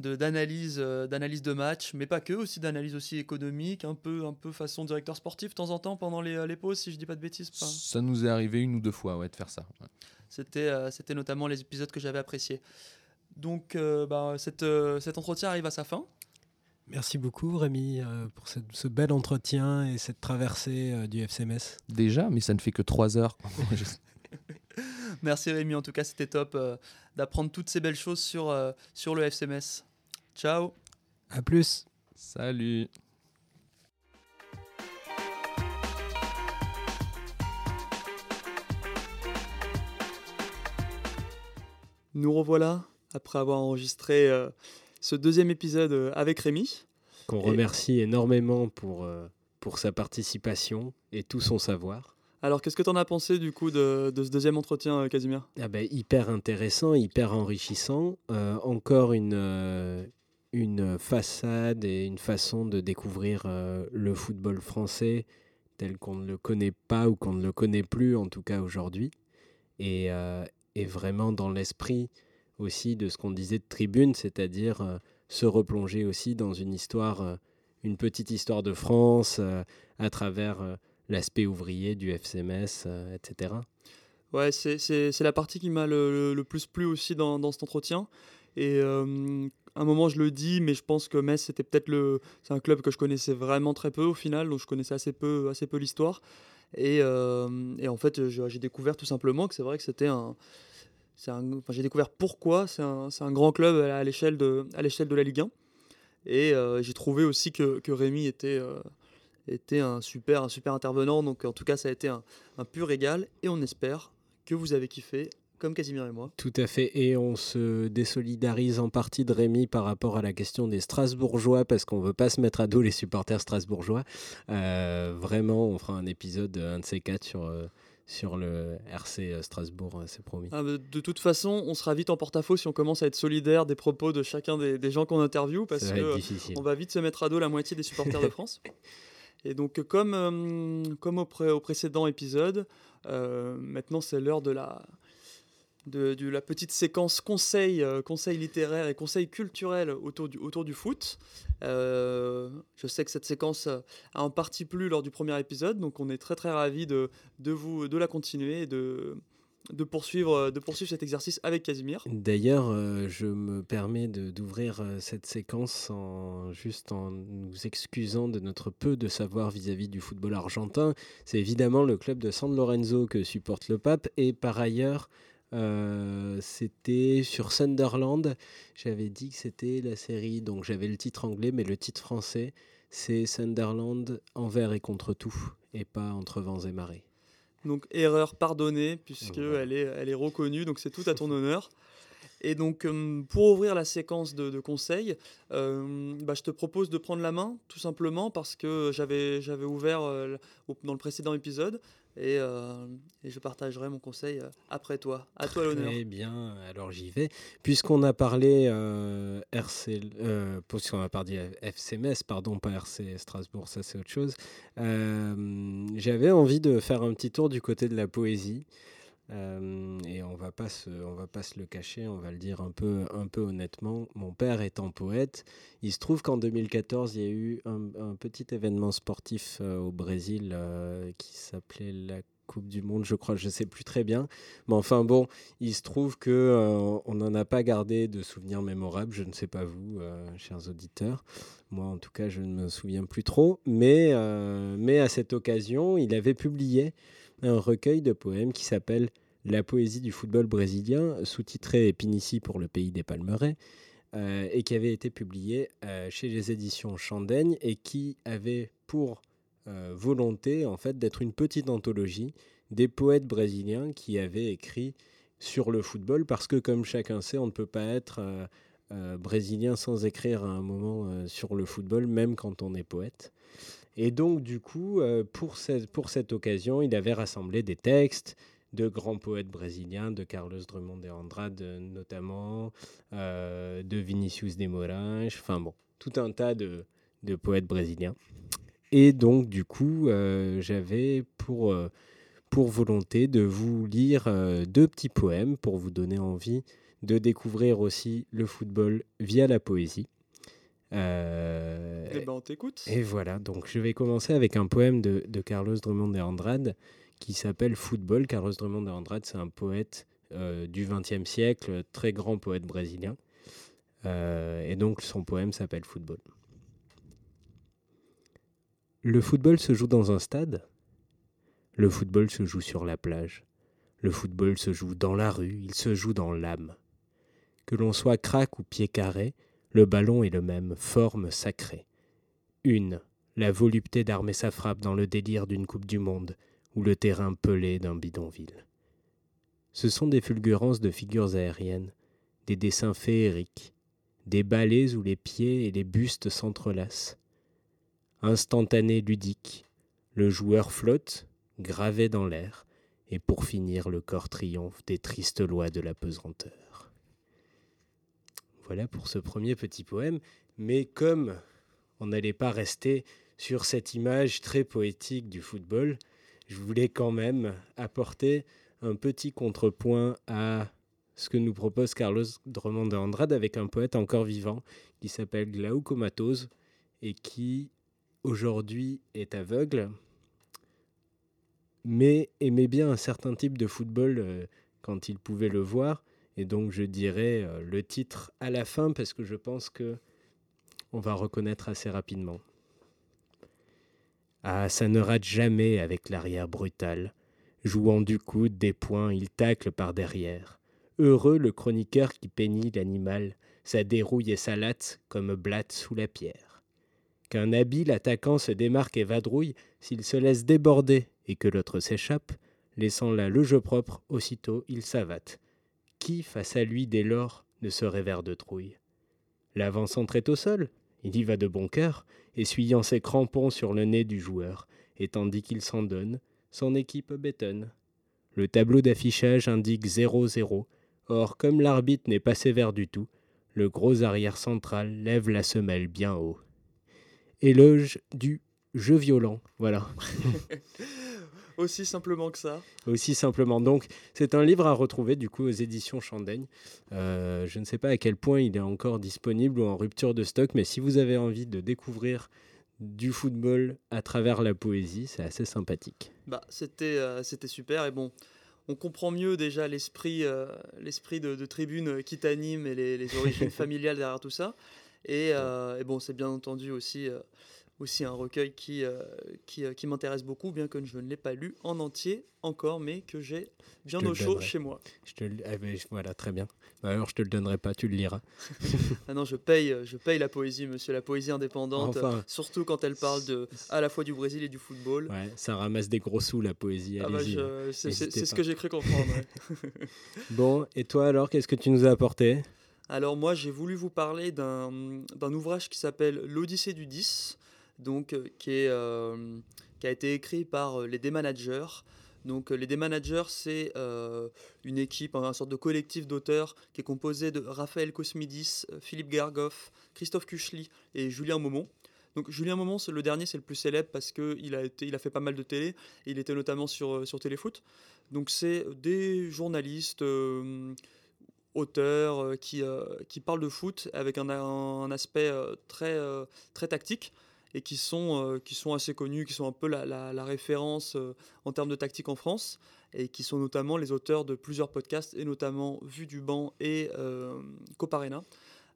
Speaker 1: de- d'analyse euh, d'analyse de match, mais pas que, aussi d'analyse aussi économique, un peu un peu façon directeur sportif de temps en temps pendant les, les pauses, si je dis pas de bêtises.
Speaker 3: Ça nous est arrivé une ou deux fois ouais, de faire ça. ouais.
Speaker 1: C'était euh, c'était notamment les épisodes que j'avais appréciés. Donc euh, bah, cette, euh, cet entretien arrive à sa fin.
Speaker 5: Merci beaucoup, Rémi, euh, pour cette- ce bel entretien et cette traversée euh, du FCMS.
Speaker 3: Déjà, mais ça ne fait que trois heures. [laughs]
Speaker 1: Merci Rémi, en tout cas c'était top euh, d'apprendre toutes ces belles choses sur, euh, sur le FCMS. Ciao
Speaker 5: À plus!
Speaker 3: Salut
Speaker 1: Nous revoilà après avoir enregistré euh, ce deuxième épisode euh, avec Rémi.
Speaker 2: Qu'on
Speaker 1: Et-
Speaker 2: remercie énormément pour, euh, pour sa participation et tout son savoir.
Speaker 1: Alors qu'est-ce que tu en as pensé du coup de, de ce deuxième entretien, Casimir?
Speaker 2: Ah ben, hyper intéressant, hyper enrichissant. Euh, encore une, une façade et une façon de découvrir le football français tel qu'on ne le connaît pas ou qu'on ne le connaît plus, en tout cas aujourd'hui. Et, euh, et vraiment dans l'esprit aussi de ce qu'on disait de tribune, c'est-à-dire euh, se replonger aussi dans une histoire, euh, une petite histoire de France euh, à travers l'aspect ouvrier du FCMS, etc.
Speaker 1: Ouais, c'est- la partie qui m'a le, le- plus plu aussi dans, dans cet entretien. Et à un moment, je le dis, mais je pense que Metz, c'était peut-être le. C'est un club que je connaissais vraiment très peu au final, donc je connaissais assez peu, assez peu l'histoire. Et, euh, et en fait, j'ai découvert tout simplement que c'est vrai que c'était un. j'ai découvert pourquoi c'est un, grand club à l'échelle de, à de la Ligue 1. Et euh, j'ai trouvé aussi que, que Rémi était, euh, était un, super, un super intervenant. Donc en tout cas, ça a été un, un pur régal. Et on espère que vous avez kiffé, comme Casimir et moi.
Speaker 2: Tout à fait. Et on se désolidarise en partie de Rémi par rapport à la question des Strasbourgeois, parce qu'on ne veut pas se mettre à dos les supporters strasbourgeois. Euh, vraiment, on fera un épisode, un de ces quatre, sur, euh, sur le RC Strasbourg, euh, c'est promis.
Speaker 1: Ah, de toute façon, on sera vite en porte-à-faux si on commence à être solidaire des propos de chacun des, des gens qu'on interviewe, parce
Speaker 2: Ça va
Speaker 1: euh, vite se mettre à dos la moitié des supporters de [laughs] France. Et donc, euh, comme, euh, comme au, pré- au précédent épisode, euh, maintenant c'est l'heure de la, de, la petite séquence conseil, euh, conseil littéraire et conseil culturel autour du, autour du foot. Euh, je sais que cette séquence a en partie plu lors du premier épisode, donc on est très très ravis de, de, vous, de la continuer et de, de, poursuivre, de poursuivre cet exercice avec Casimir.
Speaker 2: D'ailleurs, euh, je me permets d'ouvrir cette séquence en, juste en nous excusant de notre peu de savoir vis-à-vis du football argentin. C'est évidemment le club de San Lorenzo que supporte le pape. Et par ailleurs, euh, c'était sur Sunderland. J'avais dit que c'était la série, donc j'avais le titre anglais, mais le titre français, c'est Sunderland envers et contre tout, et pas entre vents et marées.
Speaker 1: Donc erreur pardonnée puisque elle, est, elle est reconnue, donc c'est tout à ton honneur. Et donc euh, pour ouvrir la séquence de, de conseils, euh, bah, je te propose de prendre la main tout simplement parce que j'avais ouvert euh, dans le précédent épisode et, euh, et je partagerai mon conseil euh, après toi. À toi l'honneur.
Speaker 2: Très bien, alors j'y vais. Puisqu'on a parlé euh, RC, puisqu'on a parlé FCMS, pardon, pas RC Strasbourg, ça c'est autre chose. J'avais envie de faire un petit tour du côté de la poésie. Euh, et on va pas se, on va pas se le cacher, on va le dire un peu, un peu honnêtement. Mon père étant poète, il se trouve qu'en 2014, il y a eu un, petit événement sportif euh, au Brésil euh, qui s'appelait la Coupe du Monde, je crois, je sais plus très bien. Mais enfin bon, il se trouve que on n'en a pas gardé de souvenirs mémorables. Je ne sais pas vous, chers auditeurs. Moi, en tout cas, je ne me souviens plus trop. Mais, mais à cette occasion, il avait publié un recueil de poèmes qui s'appelle La poésie du football brésilien, sous-titré Épinici pour le pays des Palmerets, euh, et qui avait été publié euh, chez les éditions Chandaigne et qui avait pour euh, volonté en fait d'être une petite anthologie des poètes brésiliens qui avaient écrit sur le football parce que comme chacun sait on ne peut pas être brésilien sans écrire à un moment sur le football même quand on est poète et donc du coup pour, cette, pour cette occasion il avait rassemblé des textes de grands poètes brésiliens, de Carlos Drummond de Andrade notamment, de Vinicius de Moraes, enfin bon, tout un tas de, de poètes brésiliens. Et donc, du coup, euh, j'avais pour, euh, pour volonté de vous lire euh, deux petits poèmes pour vous donner envie de découvrir aussi le football via la poésie.
Speaker 1: Eh ben, on t'écoute.
Speaker 2: Et voilà, donc je vais commencer avec un poème de, de Carlos Drummond de Andrade qui s'appelle Football. Carlos Drummond de Andrade, c'est un poète du XXe siècle, très grand poète brésilien. et donc son poème s'appelle Football. Le football se joue dans un stade. Le football se joue sur la plage. Le football se joue dans la rue, il se joue dans l'âme. Que l'on soit crack ou pied carré, le ballon est le même, forme sacrée. Une, la volupté d'armer sa frappe dans le délire d'une Coupe du Monde, ou le terrain pelé d'un bidonville. Ce sont des fulgurances de figures aériennes, des dessins féeriques, des ballets où les pieds et les bustes s'entrelacent, instantané ludique. Le joueur flotte, gravé dans l'air, et pour finir, le corps triomphe des tristes lois de la pesanteur. Voilà pour ce premier petit poème, mais comme on n'allait pas rester sur cette image très poétique du football, je voulais quand même apporter un petit contrepoint à ce que nous propose Carlos Drummond de Andrade avec un poète encore vivant qui s'appelle Glauco Matos et qui aujourd'hui est aveugle, mais aimait bien un certain type de football euh, quand il pouvait le voir. Et donc je dirais euh, le titre à la fin parce que je pense que on va reconnaître assez rapidement. Ah, ça ne rate jamais avec l'arrière brutal. Jouant du coude des poings, il tacle par derrière. Heureux le chroniqueur qui peignit l'animal, sa dérouille et sa latte comme blatte sous la pierre qu'un habile attaquant se démarque et vadrouille s'il se laisse déborder et que l'autre s'échappe, laissant là le jeu propre, aussitôt il savate. Qui, face à lui, dès lors, ne serait vert de trouille L'avant-centre au sol, il y va de bon cœur, essuyant ses crampons sur le nez du joueur, et tandis qu'il s'en donne, son équipe bétonne. Le tableau d'affichage indique 0-0, or comme l'arbitre n'est pas sévère du tout, le gros arrière central lève la semelle bien haut éloge du jeu violent. Voilà. [laughs]
Speaker 1: Aussi simplement que ça.
Speaker 2: Aussi simplement. Donc, c'est un livre à retrouver du coup aux éditions Chandaigne. Euh, je ne sais pas à quel point il est encore disponible ou en rupture de stock, mais si vous avez envie de découvrir du football à travers la poésie, c'est assez sympathique.
Speaker 1: Bah, c'était euh, c'était super et bon. On comprend mieux déjà l'esprit euh, l'esprit de, tribune qui t'anime et les, les origines [laughs] familiales derrière tout ça. Et, bon, c'est bien entendu aussi, aussi un recueil qui, euh, qui, qui m'intéresse beaucoup, bien que je ne l'ai pas lu en entier encore, mais que j'ai bien au chaud chez moi.
Speaker 2: Je te, ah voilà, très bien. Bah, alors je te le donnerai pas, tu le liras. [laughs]
Speaker 1: ah non, je paye, je paye la poésie, monsieur, la poésie indépendante, surtout quand elle parle de, à la fois du Brésil et du football.
Speaker 2: Ouais, ça ramasse des gros sous la poésie.
Speaker 1: Ah bah, c'est ce que j'ai cru comprendre. [laughs]
Speaker 2: bon, et toi alors, qu'est-ce que tu nous as apporté?
Speaker 1: Alors moi, j'ai voulu vous parler d'un ouvrage qui s'appelle L'Odyssée du 10, donc, euh, euh, qui a été écrit par euh, les Démanagers. Donc les Démanagers, c'est une équipe, un sorte de collectif d'auteurs qui est composé de Raphaël Cosmidis, Philippe Gergoff, Christophe Kuchli et Julien Momont. Donc Julien Momont, le dernier, c'est le plus célèbre parce qu'il a, a fait pas mal de télé. il était notamment sur, Téléfoot. Donc c'est des journalistes auteurs qui, parlent de foot avec un, un aspect très, très tactique et qui sont, qui sont assez connus, qui sont un peu la, la, référence en termes de tactique en France, et qui sont notamment les auteurs de plusieurs podcasts, et notamment Vue du banc et Coparena.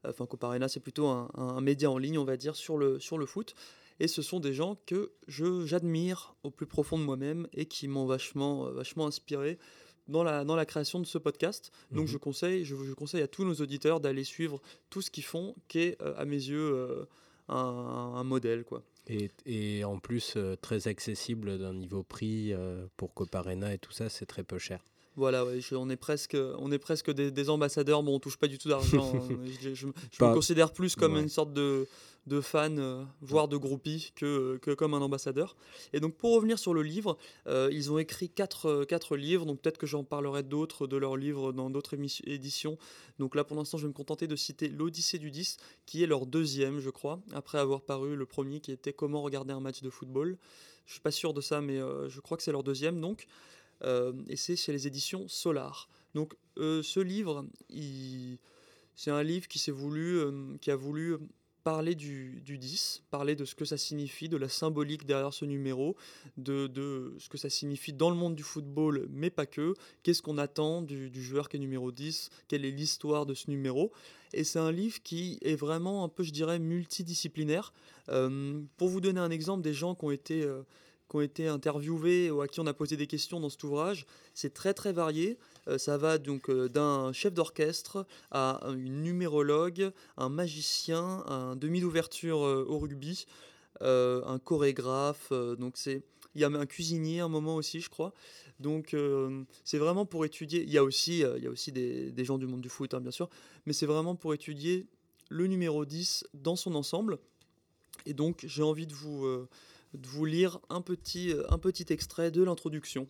Speaker 1: Enfin, Coparena, c'est plutôt un, un, média en ligne, on va dire, sur le, sur le foot. Et ce sont des gens que j'admire au plus profond de moi-même et qui m'ont vachement, euh, vachement inspiré dans la, dans la création de ce podcast. Donc mhm. je, conseille, je, je, conseille à tous nos auditeurs d'aller suivre tout ce qu'ils font, qui est euh, à mes yeux euh, un, un, modèle. Quoi.
Speaker 2: Et, et en plus très accessible d'un niveau prix pour Coparena et tout ça, c'est très peu cher.
Speaker 1: Voilà, on est presque, on est presque des, ambassadeurs. Bon, on touche pas du tout d'argent. Hein. [laughs] je, me considère plus comme une sorte de, de fan, euh, voire de groupie, que, que, comme un ambassadeur. Et donc, pour revenir sur le livre, euh, ils ont écrit quatre, euh, quatre livres. Donc, peut-être que j'en parlerai d'autres de leurs livres dans d'autres éditions. Donc, là, pour l'instant, je vais me contenter de citer L'Odyssée du 10, qui est leur deuxième, je crois, après avoir paru le premier qui était Comment regarder un match de football. Je suis pas sûr de ça, mais je crois que c'est leur deuxième. Donc, et c'est chez les éditions Solar. Donc euh, ce livre, c'est un livre qui, voulu, euh, qui a voulu parler du, du, 10, parler de ce que ça signifie, de la symbolique derrière ce numéro, de, de, ce que ça signifie dans le monde du football, mais pas que. Qu'est-ce qu'on attend du, joueur qui est numéro 10 Quelle est l'histoire de ce numéro? Et c'est un livre qui est vraiment un peu, je dirais, multidisciplinaire. pour vous donner un exemple, des gens qui ont été qui ont été interviewés ou à qui on a posé des questions dans cet ouvrage. C'est très très varié. Euh, ça va donc euh, d'un chef d'orchestre à une numérologue, un magicien, un demi d'ouverture euh, au rugby, un chorégraphe. donc c'est il y a un cuisinier un moment aussi, je crois. Donc c'est vraiment pour étudier. Il y a aussi, il y a aussi des, des gens du monde du foot, hein, bien sûr, mais c'est vraiment pour étudier le numéro 10 dans son ensemble. Et donc j'ai envie de vous de vous lire un petit, euh, un petit extrait de l'introduction.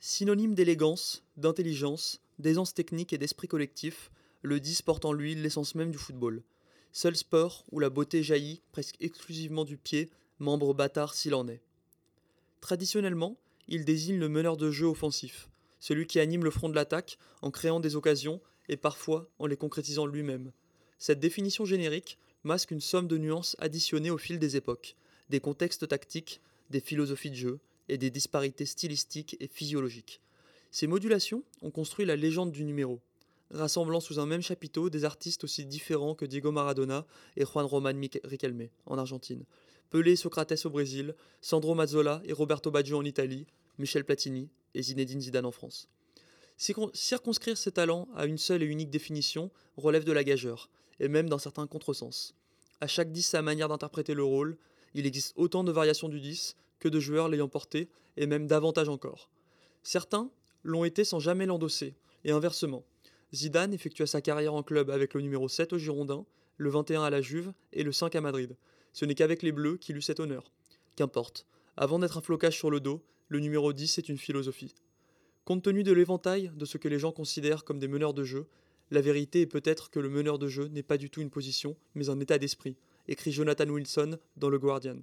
Speaker 1: Synonyme d'élégance, d'intelligence, d'aisance technique et d'esprit collectif, le 10 porte en lui l'essence même du football. Seul sport où la beauté jaillit presque exclusivement du pied, membre bâtard s'il en est. Traditionnellement, il désigne le meneur de jeu offensif, celui qui anime le front de l'attaque en créant des occasions et parfois en les concrétisant lui-même. Cette définition générique masque une somme de nuances additionnées au fil des époques, des contextes tactiques, des philosophies de jeu et des disparités stylistiques et physiologiques. Ces modulations ont construit la légende du numéro, rassemblant sous un même chapiteau des artistes aussi différents que Diego Maradona et Juan Román Riquelme en Argentine, Pelé et Socrates au Brésil, Sandro Mazzola et Roberto Baggio en Italie, Michel Platini et Zinedine Zidane en France. Circonscrire ces talents à une seule et unique définition relève de la gageure, et même dans certains contresens. À chaque 10 sa manière d'interpréter le rôle, il existe autant de variations du 10 que de joueurs l'ayant porté, et même davantage encore. Certains l'ont été sans jamais l'endosser, et inversement. Zidane effectua sa carrière en club avec le numéro 7 au Girondins, le 21 à la Juve et le 5 à Madrid. Ce n'est qu'avec les Bleus qu'il eut cet honneur. Qu'importe. Avant d'être un flocage sur le dos, le numéro 10 est une philosophie. Compte tenu de l'éventail de ce que les gens considèrent comme des meneurs de jeu, la vérité est peut-être que le meneur de jeu n'est pas du tout une position, mais un état d'esprit, écrit Jonathan Wilson dans Le Guardian.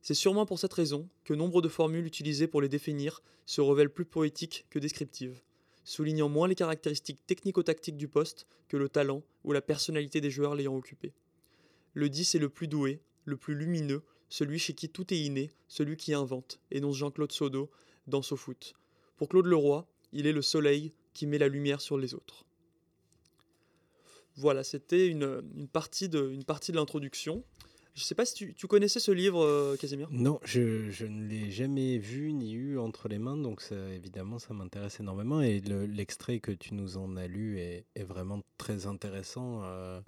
Speaker 1: C'est sûrement pour cette raison que nombre de formules utilisées pour les définir se révèlent plus poétiques que descriptives, soulignant moins les caractéristiques technico-tactiques du poste que le talent ou la personnalité des joueurs l'ayant occupé. Le 10 est le plus doué, le plus lumineux, celui chez qui tout est inné, celui qui invente, énonce Jean-Claude Sodo dans SoFoot. Pour Claude Leroy, il est le soleil qui met la lumière sur les autres. Voilà, c'était une, partie de, de l'introduction. Je ne sais pas si tu, connaissais ce livre, euh, Casimir?
Speaker 2: Non, je, ne l'ai jamais vu ni eu entre les mains, donc ça, évidemment, ça m'intéresse énormément. Et l'extrait que tu nous en as lu est, vraiment très intéressant. Euh,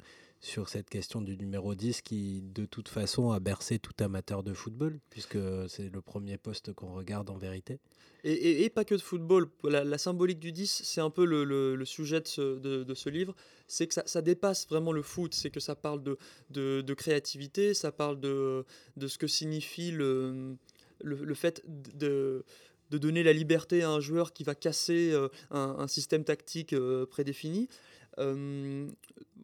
Speaker 2: sur cette question du numéro 10 qui, de toute façon, a bercé tout amateur de football, puisque c'est le premier poste qu'on regarde en vérité.
Speaker 1: Et, pas que de football. La, symbolique du 10, c'est un peu le, sujet de ce, livre. C'est que ça, dépasse vraiment le foot. C'est que ça parle de, de, créativité, ça parle de, de ce que signifie le, le, fait de de donner la liberté à un joueur qui va casser euh, un, système tactique euh, prédéfini. Euh,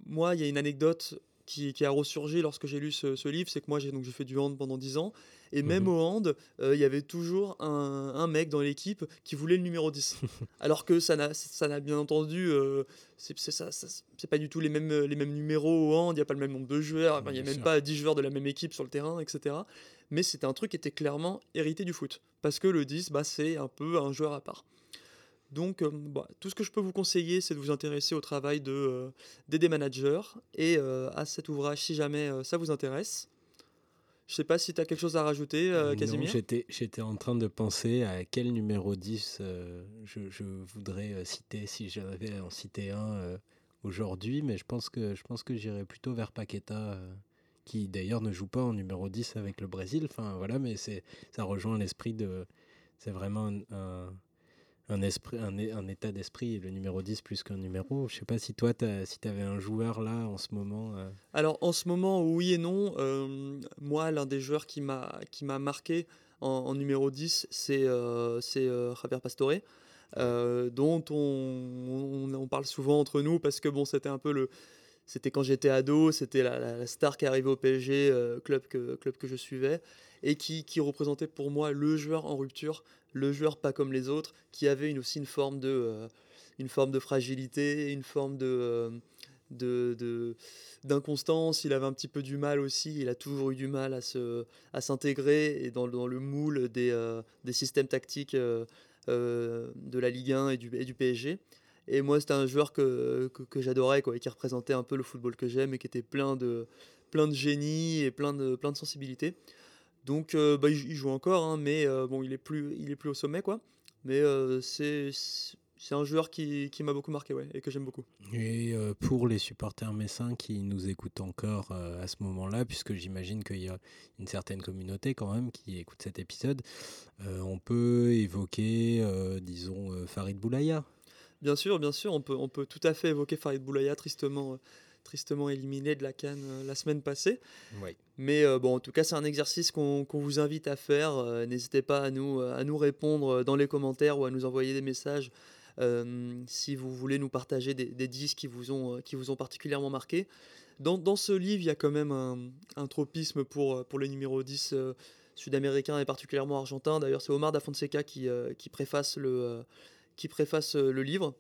Speaker 1: moi, il y a une anecdote qui, a ressurgi lorsque j'ai lu ce, livre, c'est que moi j'ai donc j'ai fait du hand pendant 10 ans et même mhm. au hand, euh, il y avait toujours un, mec dans l'équipe qui voulait le numéro 10. [laughs] Alors que ça n'a ça n'a bien entendu euh, c'est c'est pas du tout les mêmes les mêmes numéros au hand, il n'y a pas le même nombre de joueurs, il n'y a même pas 10 joueurs de la même équipe sur le terrain, etc. Mais c'était un truc qui était clairement hérité du foot parce que le 10 bah c'est un peu un joueur à part. Donc, euh, bah, tout ce que je peux vous conseiller, c'est de vous intéresser au travail de, euh, des managers et euh, à cet ouvrage si jamais ça vous intéresse. Je sais pas si tu as quelque chose à rajouter, euh, Casimir.
Speaker 2: J'étais, j'étais en train de penser à quel numéro 10 euh, je, je, voudrais euh, citer si j'avais en cité un aujourd'hui, mais je pense que, je pense que j'irais plutôt vers Paqueta, qui d'ailleurs ne joue pas en numéro 10 avec le Brésil. Enfin voilà, mais c'est, ça rejoint l'esprit de. C'est vraiment un un, esprit, un, état d'esprit, le numéro 10 plus qu'un numéro. Je sais pas si toi, si tu avais un joueur là en ce moment. Euh.
Speaker 1: Alors en ce moment, oui et non. Euh, moi, l'un des joueurs qui m'a marqué en, numéro 10, c'est euh, Javier Pastore. dont on, on, parle souvent entre nous parce que bon c'était un peu le c'était quand j'étais ado c'était la, star qui arrivait au PSG club que club que je suivais et qui, représentait pour moi le joueur en rupture le joueur pas comme les autres, qui avait aussi une forme de, euh, une forme de fragilité, une forme de, euh, de, d'inconstance. Il avait un petit peu du mal aussi. Il a toujours eu du mal à, se, à s'intégrer et dans, le moule des, euh, des systèmes tactiques de la Ligue 1 et du, PSG. Et moi, c'était un joueur que, que, j'adorais, quoi, et qui représentait un peu le football que j'aime et qui était plein de, plein de génie et plein de, plein de sensibilité. Donc euh, bah, il, joue encore, hein, mais euh, bon, il est plus, il est plus au sommet, quoi. Mais euh, c'est c'est un joueur qui, qui m'a beaucoup marqué ouais, et que j'aime beaucoup.
Speaker 2: Et pour les supporters messins qui nous écoutent encore à ce moment-là, puisque j'imagine qu'il y a une certaine communauté quand même qui écoute cet épisode, on peut évoquer, disons, Farid Boulaya.
Speaker 1: Bien sûr, bien sûr, on peut, on peut tout à fait évoquer Farid Boulaya, tristement tristement éliminé de la Cannes euh, la semaine passée. Mais euh, bon, en tout cas, c'est un exercice qu'on vous invite à faire. Euh, n'hésitez pas à nous, à nous répondre dans les commentaires ou à nous envoyer des messages si vous voulez nous partager des, disques qui vous ont, qui vous ont particulièrement marqué. Dans, dans, ce livre, il y a quand même un, tropisme pour, pour le numéro 10 sud-américain et particulièrement argentin. D'ailleurs, c'est Omar da Fonseca qui, qui préface, le, qui préface le livre.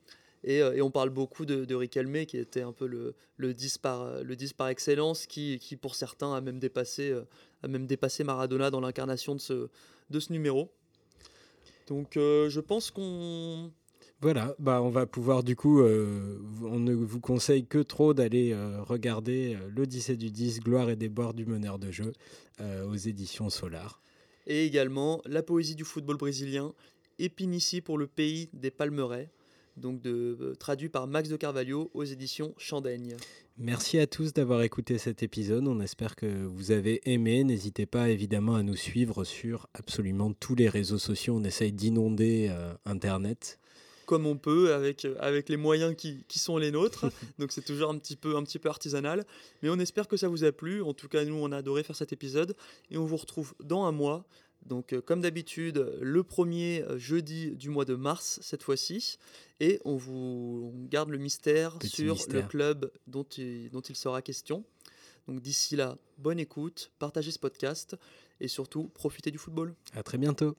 Speaker 1: Euh, et, on parle beaucoup de, de Riquelme, qui était un peu le, le, 10 par, le 10 par excellence, qui, qui pour certains a même dépassé, euh, a même dépassé Maradona dans l'incarnation de ce, de ce numéro. Donc euh, je pense qu'on...
Speaker 2: Voilà, bah on va pouvoir du coup, on ne vous conseille que trop d'aller regarder l'Odyssée du 10, Gloire et déboire du meneur de jeu aux éditions Solar.
Speaker 1: Et également La poésie du football brésilien, Épinici pour le pays des Palmerets donc de, euh, traduit par Max de Carvalho aux éditions Chandaigne.
Speaker 2: Merci à tous d'avoir écouté cet épisode. On espère que vous avez aimé. N'hésitez pas évidemment à nous suivre sur absolument tous les réseaux sociaux. On essaye d'inonder euh, Internet
Speaker 1: comme on peut avec, euh, avec les moyens qui, qui sont les nôtres. [laughs] Donc c'est toujours un petit, peu, un petit peu artisanal. Mais on espère que ça vous a plu. En tout cas, nous, on a adoré faire cet épisode. Et on vous retrouve dans un mois donc, euh, comme d'habitude, le premier euh, jeudi du mois de mars, cette fois-ci. Et on vous garde le mystère sur le club dont il, dont il sera question. Donc, d'ici là, bonne écoute, partagez ce podcast et surtout, profitez du football.
Speaker 2: À très bientôt.